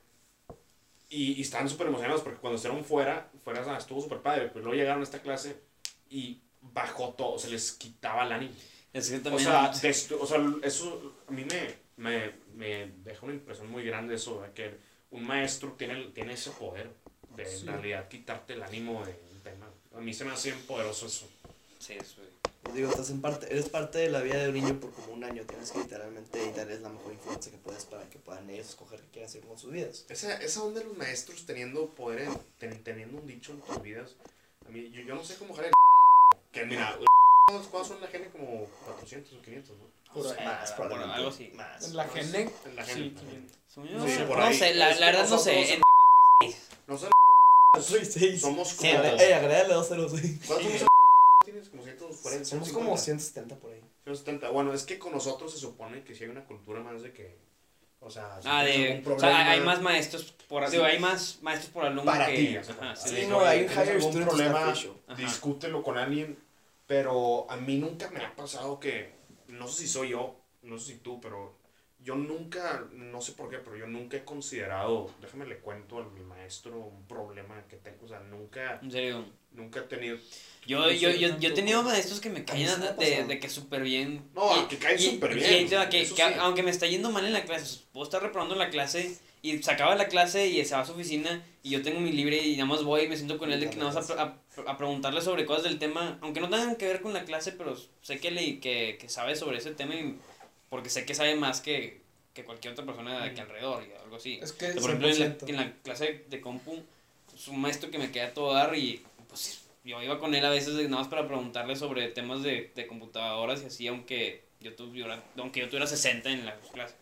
Y, y estaban súper emocionados porque cuando estuvieron fuera, fuera estuvo súper padre. Pero luego llegaron a esta clase y bajó todo, se les quitaba el ánimo. Es que O sea, o sea, eso a mí me, me, me deja una impresión muy grande eso, de que un maestro tiene, tiene ese poder de Sí. en realidad quitarte el ánimo de un tema. A mí se me hace bien poderoso eso. sí, eso, güey. Digo, estás en parte, eres parte de la vida de un niño por como un año. Tienes que literalmente darles la mejor influencia que puedes para que puedan ellos escoger qué quieren hacer con sus vidas. Esa, esa onda de los maestros teniendo poder, en- ten- teniendo un dicho en tus vidas, a mí, yo, yo no sé cómo jale el Que mira, ¿cuántos son la gente? Como 400 o 500, ¿no? Por No ahí, sé, más, por probablemente. algo así. Más. En la Genec. En la Sí, gente. Según Sí, yo, por no ahí. sé, la, la verdad no sé. En- No sé, somos como... Sí, Ey, agrégale dos ceros, sí. ¿Cuántos somos? ¿Tienes? Como 140, Somos 150. como 170 por ahí. 170. Bueno, es que con nosotros se supone que sí hay una cultura más de que. O sea, si Ah, de. algún O sea, problema hay más maestros por. Sí. Digo, hay más maestros por alumno para que. ti. o sea, Ajá, así sí, Sí, no, hay un higher student problema, discútelo con alguien. Pero a mí nunca me ha pasado que. No sé si soy yo, no sé si tú, pero yo nunca, no sé por qué, pero yo nunca he considerado, déjame le cuento a mi maestro un problema que tengo, o sea, nunca, En serio. nunca he tenido... Yo, no yo, yo, yo he tenido maestros que me caen de, que súper bien. No, Y- que caen súper bien, que, que sí. aunque me está yendo mal en la clase, puedo estar reprobando la clase y se acaba la clase y se va a su oficina y yo tengo mi libre y nada más voy y me siento con él de que nada más a, a- a preguntarle sobre cosas del tema, aunque no tengan que ver con la clase, pero sé que, le, que, que sabe sobre ese tema y, porque sé que sabe más que, que cualquier otra persona de aquí alrededor y algo así. Es que, Por ejemplo, en la, 100%. en la clase de compu, es un maestro que me queda a todo dar y pues yo iba con él a veces nada más para preguntarle sobre temas de, de computadoras y así, aunque yo, tuviera, aunque yo tuviera 60 en la clase.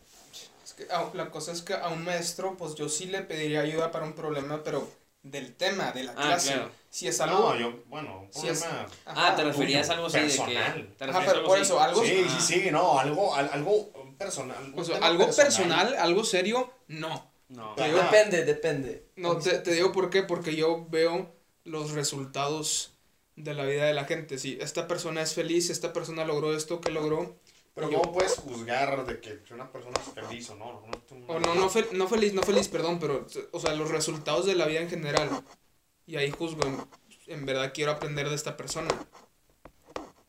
Es que, la cosa es que a un maestro, pues yo sí le pediría ayuda para un problema, pero del tema, de la Ah, clase. claro. Si es algo. No, yo, bueno, un Sí, es-. Ajá, ah, te referías a algo así de que... personal. ¿te Ajá, referías a pero algo por eso, algo, Sí, Ah. sí, sí, no, algo, al- algo personal. un o sea, tema algo personal, algo serio, no. No. Digo-. Depende, depende. No, te, te digo por qué, porque yo veo los resultados de la vida de la gente. Si esta persona es feliz, esta persona logró esto que logró, Pero yo- ¿cómo puedes juzgar de que una persona es feliz o no? no, o no, no, fel- no feliz, no feliz, perdón, pero, o sea, los resultados de la vida en general. Y ahí juzgo, en, en verdad quiero aprender de esta persona.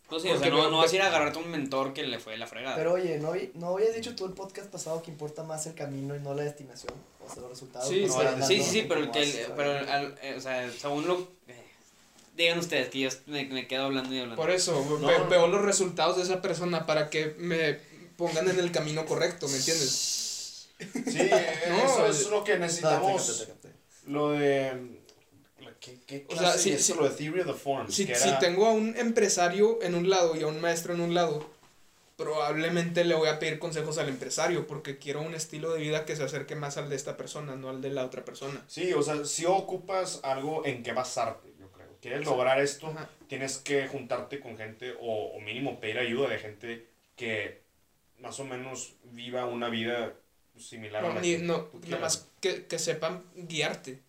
Pues sí, o sea, no, no vas a ir a agarrarte a un mentor que le fue de la fregada. Pero oye, ¿no, ¿no habías dicho tú el podcast pasado que importa más el camino y no la destinación? O sea, los resultados. Sí, no sí, sí, sí, pero, el que, vas, pero al- eh, o sea, según lo... eh, digan ustedes que yo me, me quedo hablando y hablando. Por eso, No, veo los resultados de esa persona para que me pongan en el camino correcto, ¿me entiendes? Sí, eh, No, eso es- es lo que necesitamos. Lo de. ¿Qué, qué O clase sea, sí, es sí. lo de Theory of the Forms? Si, si tengo a un empresario en un lado y a un maestro en un lado, probablemente le voy a pedir consejos al empresario porque quiero un estilo de vida que se acerque más al de esta persona, no al de la otra persona. Sí, o sea, si ocupas algo en que basarte, Quieres lograr esto, Ajá. tienes que juntarte con gente o, o mínimo pedir ayuda de gente que más o menos viva una vida similar a la ni- que no, tú nada más que, que sepan guiarte.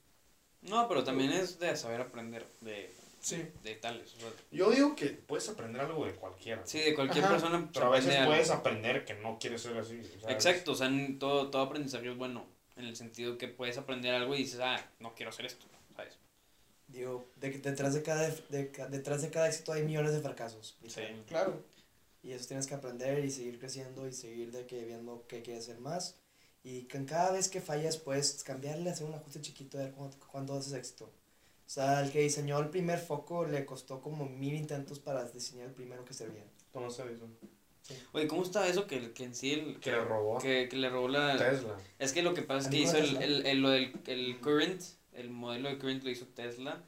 No, pero también es de saber aprender de, Sí. de tales. o sea, Yo digo que puedes aprender algo de cualquiera. sí, de cualquier Ajá, persona. Pero a veces algo. puedes aprender que no quieres ser así. Exacto, o sea, en todo, todo aprendizaje es bueno. En el sentido que puedes aprender algo y dices, ah, no quiero hacer esto. Digo, de que detrás de cada, de ca- detrás de cada éxito hay millones de fracasos. literalmente. Claro. Y eso tienes que aprender y seguir creciendo y seguir de que viendo qué quieres hacer más. Y cada vez que fallas puedes cambiarle, hacer un ajuste chiquito, a ver cuánto, cuánto haces éxito. O sea, el que diseñó el primer foco le costó como mil intentos para diseñar el primero que servía. Thomas Edison. Oye, ¿cómo está eso que, que en sí el, Que le robó. que, que le robó la... Tesla. Es que lo que pasa es que ¿Alguna hizo el, el, el, lo del el Current, el modelo de Current lo hizo Tesla.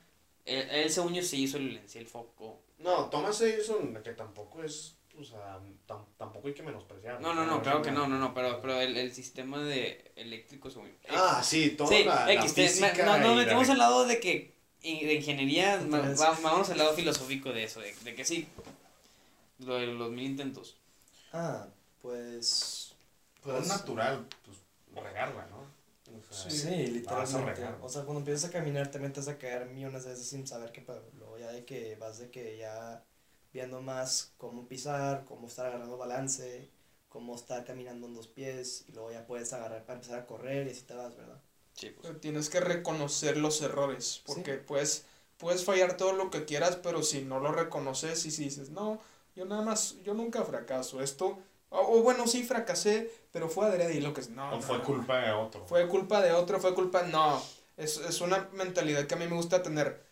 Él, él según yo sí hizo el, en sí el foco. No, Thomas Edison, que tampoco es. O sea, tam- tampoco hay que menospreciar. No, no, no, claro que no, no, no, pero, pero el, el sistema de eléctrico según Ah, sí, toda Sí, la, la física. no, no, y la- metimos al lado de que de ingeniería, ma- Entonces- va- vamos al lado filosófico de eso, de, de que sí, lo de los mil intentos. Ah, pues... Pues es natural, pues, regarla, ¿no? Sea, Sí. Sí, literalmente. O sea, cuando empiezas a caminar te vas a caer millones de veces sin saber qué pedo. Luego ya de que vas de que ya viendo más cómo pisar, cómo estar agarrando balance, cómo estar caminando en dos pies y luego ya puedes agarrar para empezar a correr y así te vas, ¿verdad? Sí, pues. Pero tienes que reconocer los errores, porque puedes, puedes fallar todo lo que quieras, pero si no lo reconoces y si dices, no, yo nada más, yo nunca fracaso, esto, o, o bueno, sí fracasé, pero fue adrede y lo que es, no. O no, fue no, culpa de otro. Fue culpa de otro, fue culpa, no, es, es una mentalidad que a mí me gusta tener.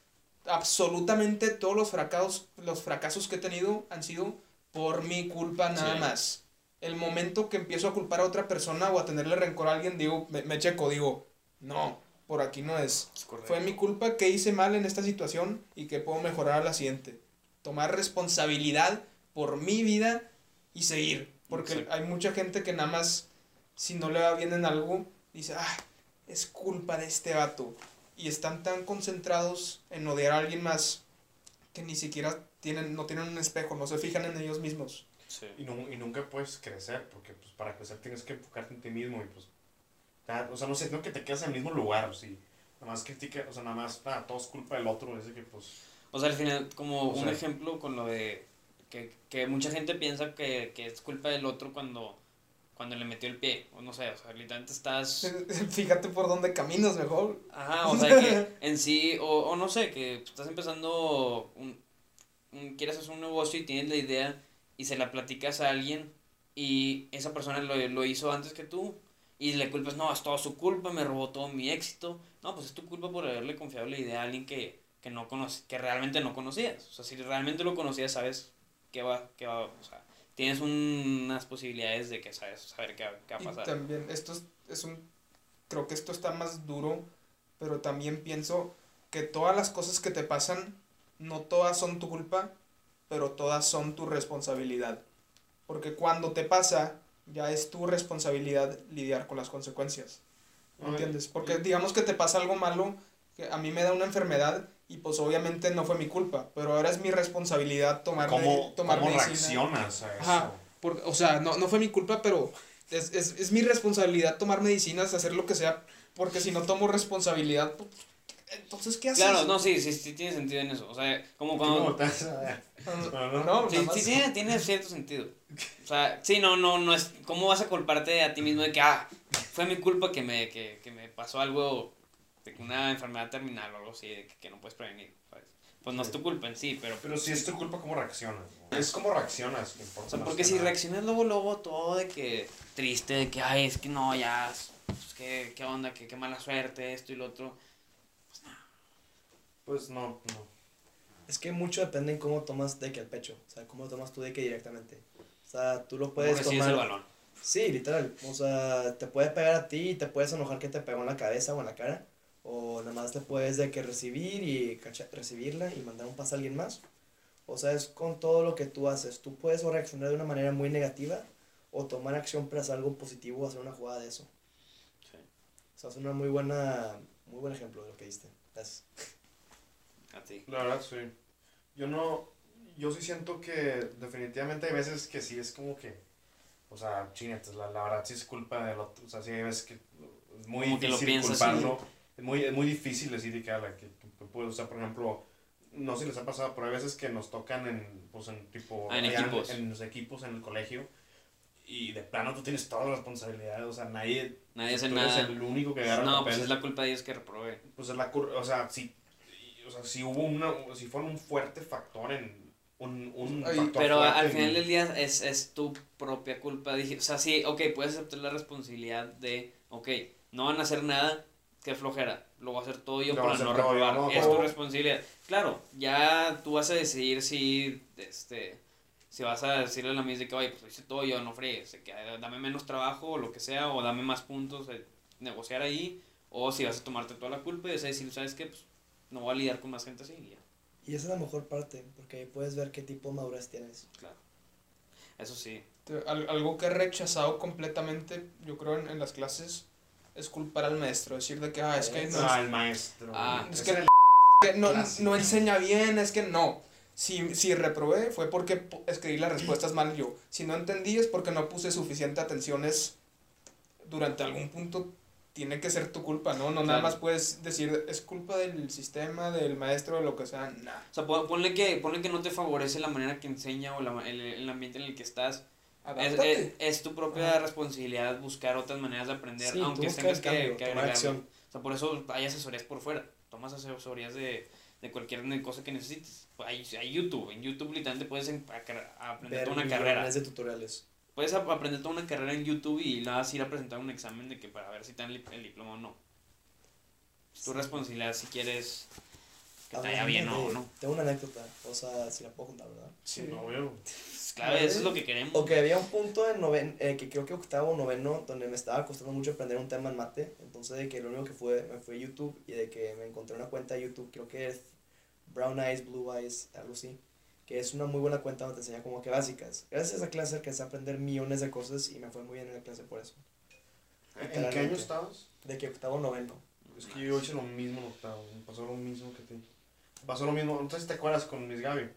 Absolutamente todos los fracasos, los fracasos que he tenido han sido por mi culpa nada Sí. más. El momento que empiezo a culpar a otra persona o a tenerle rencor a alguien, digo, me, me checo, digo, no, por aquí no es. Es. Fue mi culpa que hice mal en esta situación y que puedo mejorar a la siguiente. Tomar responsabilidad por mi vida y seguir. Porque Exacto. hay mucha gente que nada más, si no le va bien en algo, dice, ah, es culpa de este vato. Y están tan concentrados en odiar a alguien más que ni siquiera tienen, no tienen un espejo, no se fijan en ellos mismos. Sí. Y, nu- y nunca puedes crecer, porque pues para crecer tienes que enfocarte en ti mismo y pues... O sea, no sé, no que te quedas en el mismo lugar, o sí. Nada más critica, o sea, nada más, nada, todo es culpa del otro, es de que pues... O sea, al final, como O un sea- ejemplo con lo de que, que mucha gente piensa que, que es culpa del otro cuando, cuando le metió el pie. O no sé, o sea, literalmente estás... Fíjate por dónde caminas mejor. Ajá, o sea, que en sí, o, o no sé, que estás empezando, un, un- quieres hacer un negocio y tienes la idea y se la platicas a alguien y esa persona lo, lo hizo antes que tú y le culpas, no, es toda su culpa, me robó todo mi éxito. No, pues es tu culpa por haberle confiado la idea a alguien que, que no conoce, que realmente no conocías. O sea, si realmente lo conocías, sabes qué va, qué va, o sea, tienes unas posibilidades de que sabes, saber qué, va- qué va a Y pasar. también, esto es, es un, creo que esto está más duro, pero también pienso que todas las cosas que te pasan, no todas son tu culpa, pero todas son tu responsabilidad. Porque cuando te pasa, ya es tu responsabilidad lidiar con las consecuencias. ¿Me entiendes? Porque digamos que te pasa algo malo, que a mí me da una enfermedad y pues obviamente no fue mi culpa, pero ahora es mi responsabilidad tomar, ¿Cómo, tomar cómo medicina. reaccionas a eso? Ajá. Por- o sea, no, no fue mi culpa, pero es, es, es mi responsabilidad tomar medicinas, hacer lo que sea, porque si no tomo responsabilidad, pues, entonces, ¿qué haces? Claro, no, sí, sí, sí tiene sentido en eso. O sea, como ¿Cómo cuando... te vas a- No, no, no, Sí, sí tiene, tiene cierto sentido. O sea, sí, no, no, no es... ¿Cómo vas a culparte a ti mismo de que, ah, fue mi culpa que me, que, que me pasó algo, que una enfermedad terminal o algo así, de que, que no puedes prevenir, ¿sabes? Pues no es tu culpa en sí, pero... Pero si es tu culpa, ¿cómo reaccionas? no? Es cómo reaccionas que importa O sea, más porque que si nada. reaccionas luego, luego todo de que triste, de que, ay, es que no, ya, pues, ¿qué, qué onda, qué, qué mala suerte, esto y lo otro. Pues no, no. Es que mucho depende en cómo tomas de que el pecho, o sea, cómo lo tomas tú de que directamente. O sea, tú lo ¿Cómo puedes recibes tomar. el balón? Sí, literal. O sea, te puede pegar a ti y te puedes enojar que te pegó en la cabeza o en la cara. O nada más te puedes de que recibir y cacha- recibirla y mandar un pase a alguien más. O sea, es con todo lo que tú haces. Tú puedes o reaccionar de una manera muy negativa o tomar acción para hacer algo positivo o hacer una jugada de eso. Sí. O sea, es una muy buena, muy buen ejemplo de lo que diste. Gracias. A ti. La verdad, sí. Yo no. Yo sí siento que definitivamente hay veces que sí es como que. O sea, chinetes, la, la verdad sí es culpa del otro. O sea, sí hay veces que es muy Como que lo difícil piensas, culparlo. Es muy, es muy difícil decir de que, ala, que, que puede, o sea, por ejemplo, no sé si les ha pasado, pero hay veces que nos tocan en, pues, en tipo. Ah, en equipos. En, los equipos, en el colegio. Y de plano tú tienes toda la responsabilidad. O sea, nadie. Nadie hace tú eres nada. el único que agarra el No, pues es la culpa de ellos que reprobé. pues es la o sea, si, o sea, si hubo una, si fue un fuerte factor en, un, un Ay, factor Pero fuerte al en- final del día es, es tu propia culpa. Dije, o sea, sí, ok, puedes aceptar la responsabilidad de, ok, no van a hacer nada, qué flojera, lo voy a hacer todo yo Lo para no reprobar. ¿no? Es tu responsabilidad. Claro, ya tú vas a decidir si, este, si vas a decirle a la misma de que, oye, pues lo hice todo yo, no que eh, dame menos trabajo o lo que sea, o dame más puntos, eh, negociar ahí, o si vas a tomarte toda la culpa y vas a decir, ¿sabes qué? Pues no voy a lidiar con más gente así y ya. Y esa es la mejor parte, porque ahí puedes ver qué tipo de madurez tienes. Claro. Eso sí. Algo que he rechazado completamente, yo creo, en, en las clases, es culpar al maestro. Decir de que, ah, es que no, Ah, el maestro. Ah, es Ese que- que no, no enseña bien, es que no. Si, si reprobé fue porque escribí las respuestas mal yo. Si no entendí es porque no puse suficiente atenciones durante algún punto. Tiene que ser tu culpa, ¿no? No nada Claro. más puedes decir, es culpa del sistema, del maestro, de lo que sea. Nah. O sea, pon- ponle que, ponle que no te favorece la manera que enseña o la el, el ambiente en el que estás. Es, es, es tu propia responsabilidad buscar otras maneras de aprender, Sí, aunque tengas que, que acción. O sea, por eso hay asesorías por fuera. Tomas asesorías de, de cualquier cosa que necesites. Hay, hay YouTube. En YouTube literalmente puedes a- a- aprender Ver toda una carrera. de tutoriales. Puedes ap- aprender toda una carrera en YouTube y nada más ir a presentar un examen de que para ver si te dan el, diploma o no. Es tu Sí. responsabilidad si quieres que te vaya bien o no. Tengo una anécdota, o sea, si la puedo contar, ¿verdad? Sí. No, güey. Claro, eso es lo que queremos. Ok, había un punto en noven, eh, que creo que octavo o noveno, donde me estaba costando mucho aprender un tema en mate. Entonces, de que lo único que fue, me fue YouTube y de que me encontré una cuenta de YouTube, creo que es Brown Eyes, Blue Eyes, algo así. Que es una muy buena cuenta donde te enseña como que básicas. Gracias a esa clase alcancé a aprender millones de cosas y me fue muy bien en la clase por eso. ¿En qué año estabas? De que octavo o noveno. Es que yo hice lo mismo en octavo. Me pasó lo mismo que te. Pasó lo mismo. No sé si te acuerdas con Miss Gaby.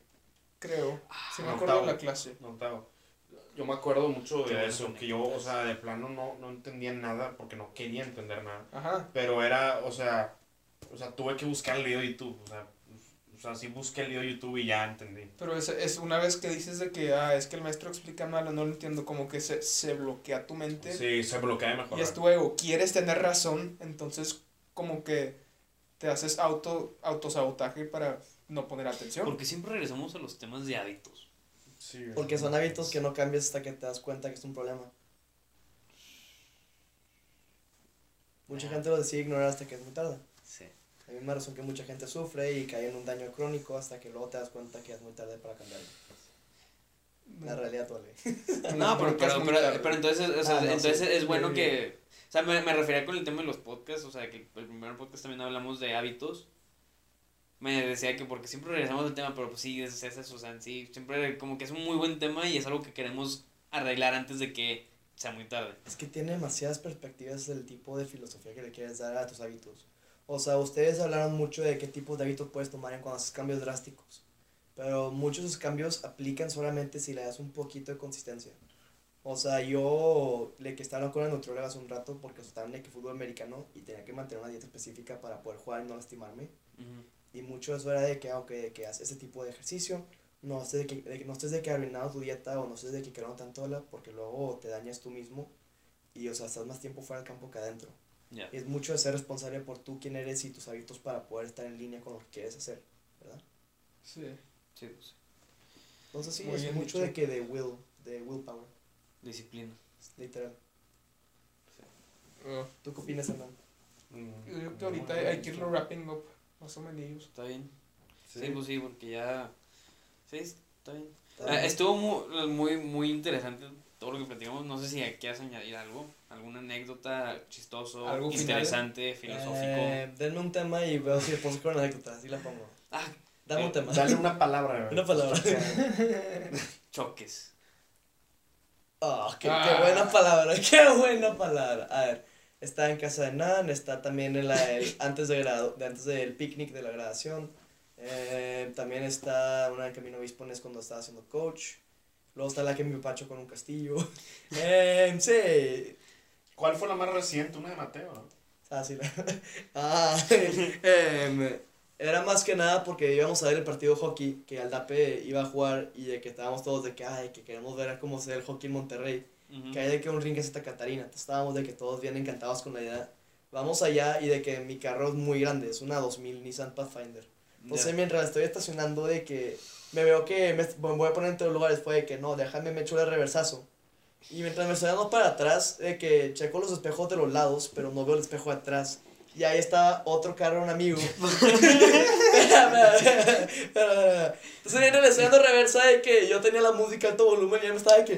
Creo. Sí me en acuerdo de la clase. En octavo. Yo me acuerdo mucho de eso. Que yo, o sea, de plano no, no entendía nada porque no quería entender nada. Ajá. Pero era, o sea, o sea, tuve que buscar el video de YouTube. O sea, o sea, sí busqué el video de YouTube y ya entendí. Pero es, es una vez que dices de que, ah, es que el maestro explica mal o no lo entiendo, como que se, se bloquea tu mente. Sí, se bloquea de mejorar. Y es tu ego, quieres tener razón, entonces como que te haces auto autosabotaje para no poner atención. Porque siempre regresamos a los temas de hábitos. Sí, Porque son hábitos que no cambias hasta que te das cuenta que es un problema. Mucha gente lo decide ignorar hasta que es muy tarde. Sí. La misma razón que mucha gente sufre y cae en un daño crónico hasta que luego te das cuenta que es muy tarde para cambiarlo. La realidad duele. No, pero, pero, pero, entonces, o sea, Ah, no, entonces sí. es bueno que... O sea, me, me refería con el tema de los podcasts, o sea, que el primer podcast también hablamos de hábitos. Me decía que porque siempre regresamos al tema, pero pues sí, es, es eso, o sea, sí, siempre como que es un muy buen tema y es algo que queremos arreglar antes de que sea muy tarde. Es que tiene demasiadas perspectivas del tipo de filosofía que le quieres dar a tus hábitos. O sea, ustedes hablaron mucho de qué tipo de hábitos puedes tomar en cuando haces cambios drásticos. Pero muchos de esos cambios aplican solamente si le das un poquito de consistencia. O sea, yo le que estaba con la nutrióloga hace un rato porque estaba en el fútbol americano y tenía que mantener una dieta específica para poder jugar y no lastimarme. Ujú. Y mucho eso era de que, ok, de que haces ese tipo de ejercicio, no estés de que, de que no estés de que arruinando tu dieta o no estés de que quedando tanto la porque luego te dañas tú mismo y, o sea, estás más tiempo fuera del campo que adentro. Ya. Y es mucho de ser responsable por tú quién eres y tus hábitos para poder estar en línea con lo que quieres hacer, ¿verdad? Sí. Sí, pues, Entonces sí, Muy es mucho dicho. de que de will, de willpower, disciplina. literal. Ah, ¿Tú qué opinas, Hernán? Mm, yo creo que ahorita hay, hay que irlo wrapping up, más o menos. ¿Está bien? Sí. Sí, pues sí, porque ya... Sí, está bien. ¿Está Ah, bien? estuvo muy, muy, muy interesante todo lo que platicamos. No sé si quieres añadir algo, alguna anécdota chistoso, ¿Algo final? interesante, filosófico. Eh, denme un tema y veo si le pongo con anécdota, así la pongo. Ah, Dame un Eh, tema. Dale una palabra. Una palabra. Choques. Oh, qué, Ah. qué buena palabra, qué buena palabra. A ver, está en casa de Nan, está también en la, el- antes, de grado, de antes del picnic de la graduación. Eh, también está una de Camino Obispo es cuando estaba haciendo coach. Luego está la que mi pacho con un castillo. Eh, sí. ¿Cuál fue la más reciente? Una de Mateo. ¿no? Ah, sí. la- Ah, em, era más que nada porque íbamos a ver el partido de hockey que Aldape iba a jugar y de que estábamos todos de que, ay, que queremos ver cómo se ve el hockey en Monterrey. Que hay de que un ring en Santa Catarina. Entonces, estábamos de que todos bien encantados con la idea. Vamos allá y de que mi carro es muy grande, es una 2000 Nissan Pathfinder. Entonces Ya. mientras estoy estacionando de que me veo que me, me voy a poner entre los lugares, fue de que no, déjame me echo el reversazo. Y mientras me estoy dando para atrás, de que checo los espejos de los lados, pero no veo el espejo de atrás. Y ahí estaba otro carro, un amigo. Entonces mientras le estoy dando reversa de que yo tenía la música a alto volumen y ya me estaba de que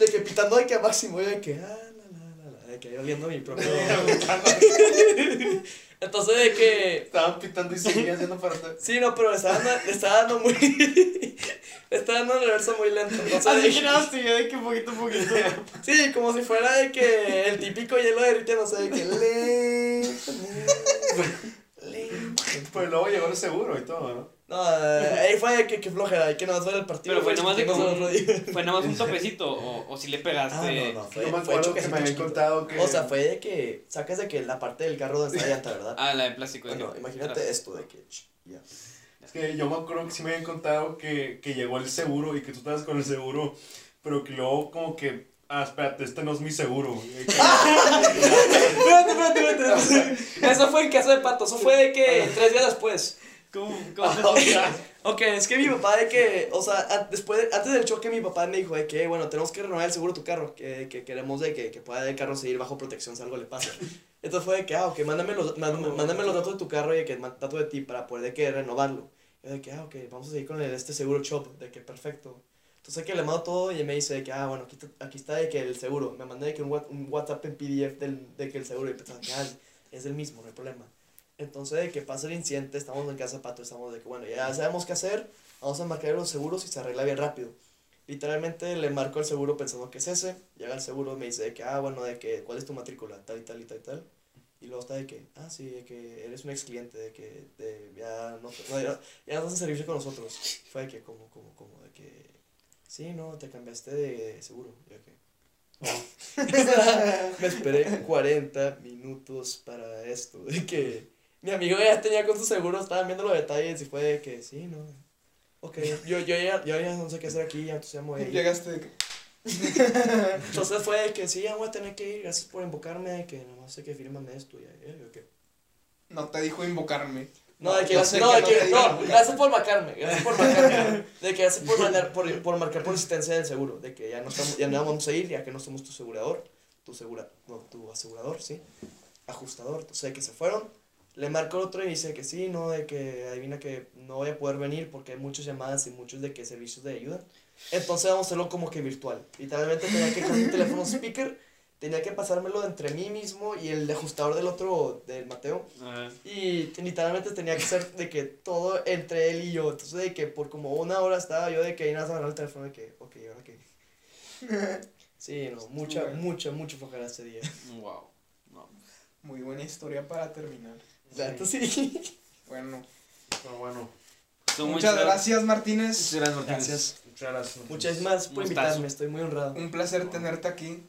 de que pitando de que a máximo, y de que, ah, la, la, la, la, de que oliendo mi propio. Entonces, de que, Estaban pitando y seguía haciendo para atrás. sí, no, pero le estaba dando, le estaba dando muy, le estaba dando el reverso muy lento. Entonces, Así de que nada, te de que poquito a poquito. sí, como si fuera de que el típico hielo derritiendo, no sé, de que lento, lento. Pues luego llegó el seguro y todo, ¿no? No, eh, ahí fue de que, que flojera, hay que no ver el partido. Pero fue nomás de como. Fue nada más un topecito o, o si le pegaste. Ah, no, no, fue, no me fue que me habían contado que. O sea, fue de que sacas de que la parte del carro donde está la llanta, ¿verdad? Ah, la de plástico. de Bueno, que- imagínate atrás. esto de que, ya. Es que yo me acuerdo que sí me habían contado que, que llegó el seguro y que tú estabas con el seguro, pero que luego como que, ah, espérate, este no es mi seguro. Espérate, espérate, espérate. Eso fue en casa de pato, eso fue de que tres días después. ¿Cómo? cómo Ok, es que mi papá de que, o sea, a- después, de- antes del choque mi papá me dijo de que, bueno, tenemos que renovar el seguro de tu carro, que, que queremos de que, que pueda el carro seguir bajo protección si algo le pasa. Entonces fue de que, ah, ok, mándame los, mándame, mándame los datos de tu carro y de que datos de ti para poder de que renovarlo. Yo de que, ah, ok, vamos a seguir con el, este seguro shop, de que perfecto. Entonces que le mando todo y me dice de que, ah, bueno, aquí, está- aquí está de que el seguro. Me mandé de que un, un WhatsApp en PDF del, de que el seguro y pensaba que, ah, es el mismo, no hay problema. Entonces, de que pasa el incidente, estamos en casa de Pato, estamos de que, bueno, ya sabemos qué hacer, vamos a marcar los seguros y se arregla bien rápido. Literalmente le marco el seguro pensando que es ese, llega el seguro me dice de que, ah, bueno, de que, ¿cuál es tu matrícula? Tal y tal y tal y tal. Y luego está de que, ah, sí, de que eres un ex cliente, de que de, ya, no, no, ya, ya no en servicio con nosotros. Fue de que, como, como, como, de que, sí, no, te cambiaste de seguro. Yo que, me esperé 40 minutos para esto, de que mi amigo ya tenía con su seguro, estaban viendo los detalles y fue de que, sí, no. Ok, yo, yo, ya, yo ya no sé qué hacer aquí, ya entonces ya me voy a ir. Llegaste de que. Entonces fue de que sí, ya voy a tener que ir, gracias por invocarme, de que no sé qué, fírmame esto, y ya, yo que... No te dijo invocarme. No, de que, no, que de no que, te no, dijo. gracias por marcarme, gracias por marcarme, de que gracias por, mandar, por, por marcar por asistencia del seguro, de que ya no, estamos, ya no vamos a ir, ya que no somos tu asegurador, tu segura, no, tu asegurador, sí, ajustador, entonces de que se fueron, le marco el otro y dice que sí, no, de que adivina que no voy a poder venir porque hay muchas llamadas y muchos de que servicios de ayuda, entonces vamos a hacerlo como que virtual, literalmente tenía que con un teléfono speaker, tenía que pasármelo entre mí mismo y el ajustador del otro, del Mateo, Ajá. y literalmente tenía que ser de que todo entre él y yo. Entonces, de que por como una hora estaba yo de que ahí nada más el teléfono de que, ok, ahora que. Sí, no, mucha, mucha, mucha flojera ese día. Wow. No. Muy buena historia para terminar. La neta sí. Bueno. pero bueno, Muchas chidas. gracias, Martínez. Muchas gracias, Martínez. Gracias. muchas gracias. Muchas gracias por invitarme, estoy muy honrado. Un placer tenerte aquí.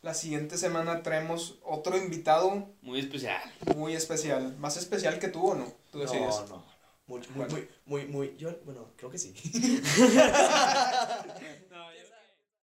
La siguiente semana traemos otro invitado Muy especial. muy especial. Más especial que tú o no. Tú decides. No, no. Muy, muy, Bueno. muy, muy, muy, yo, bueno, creo que sí.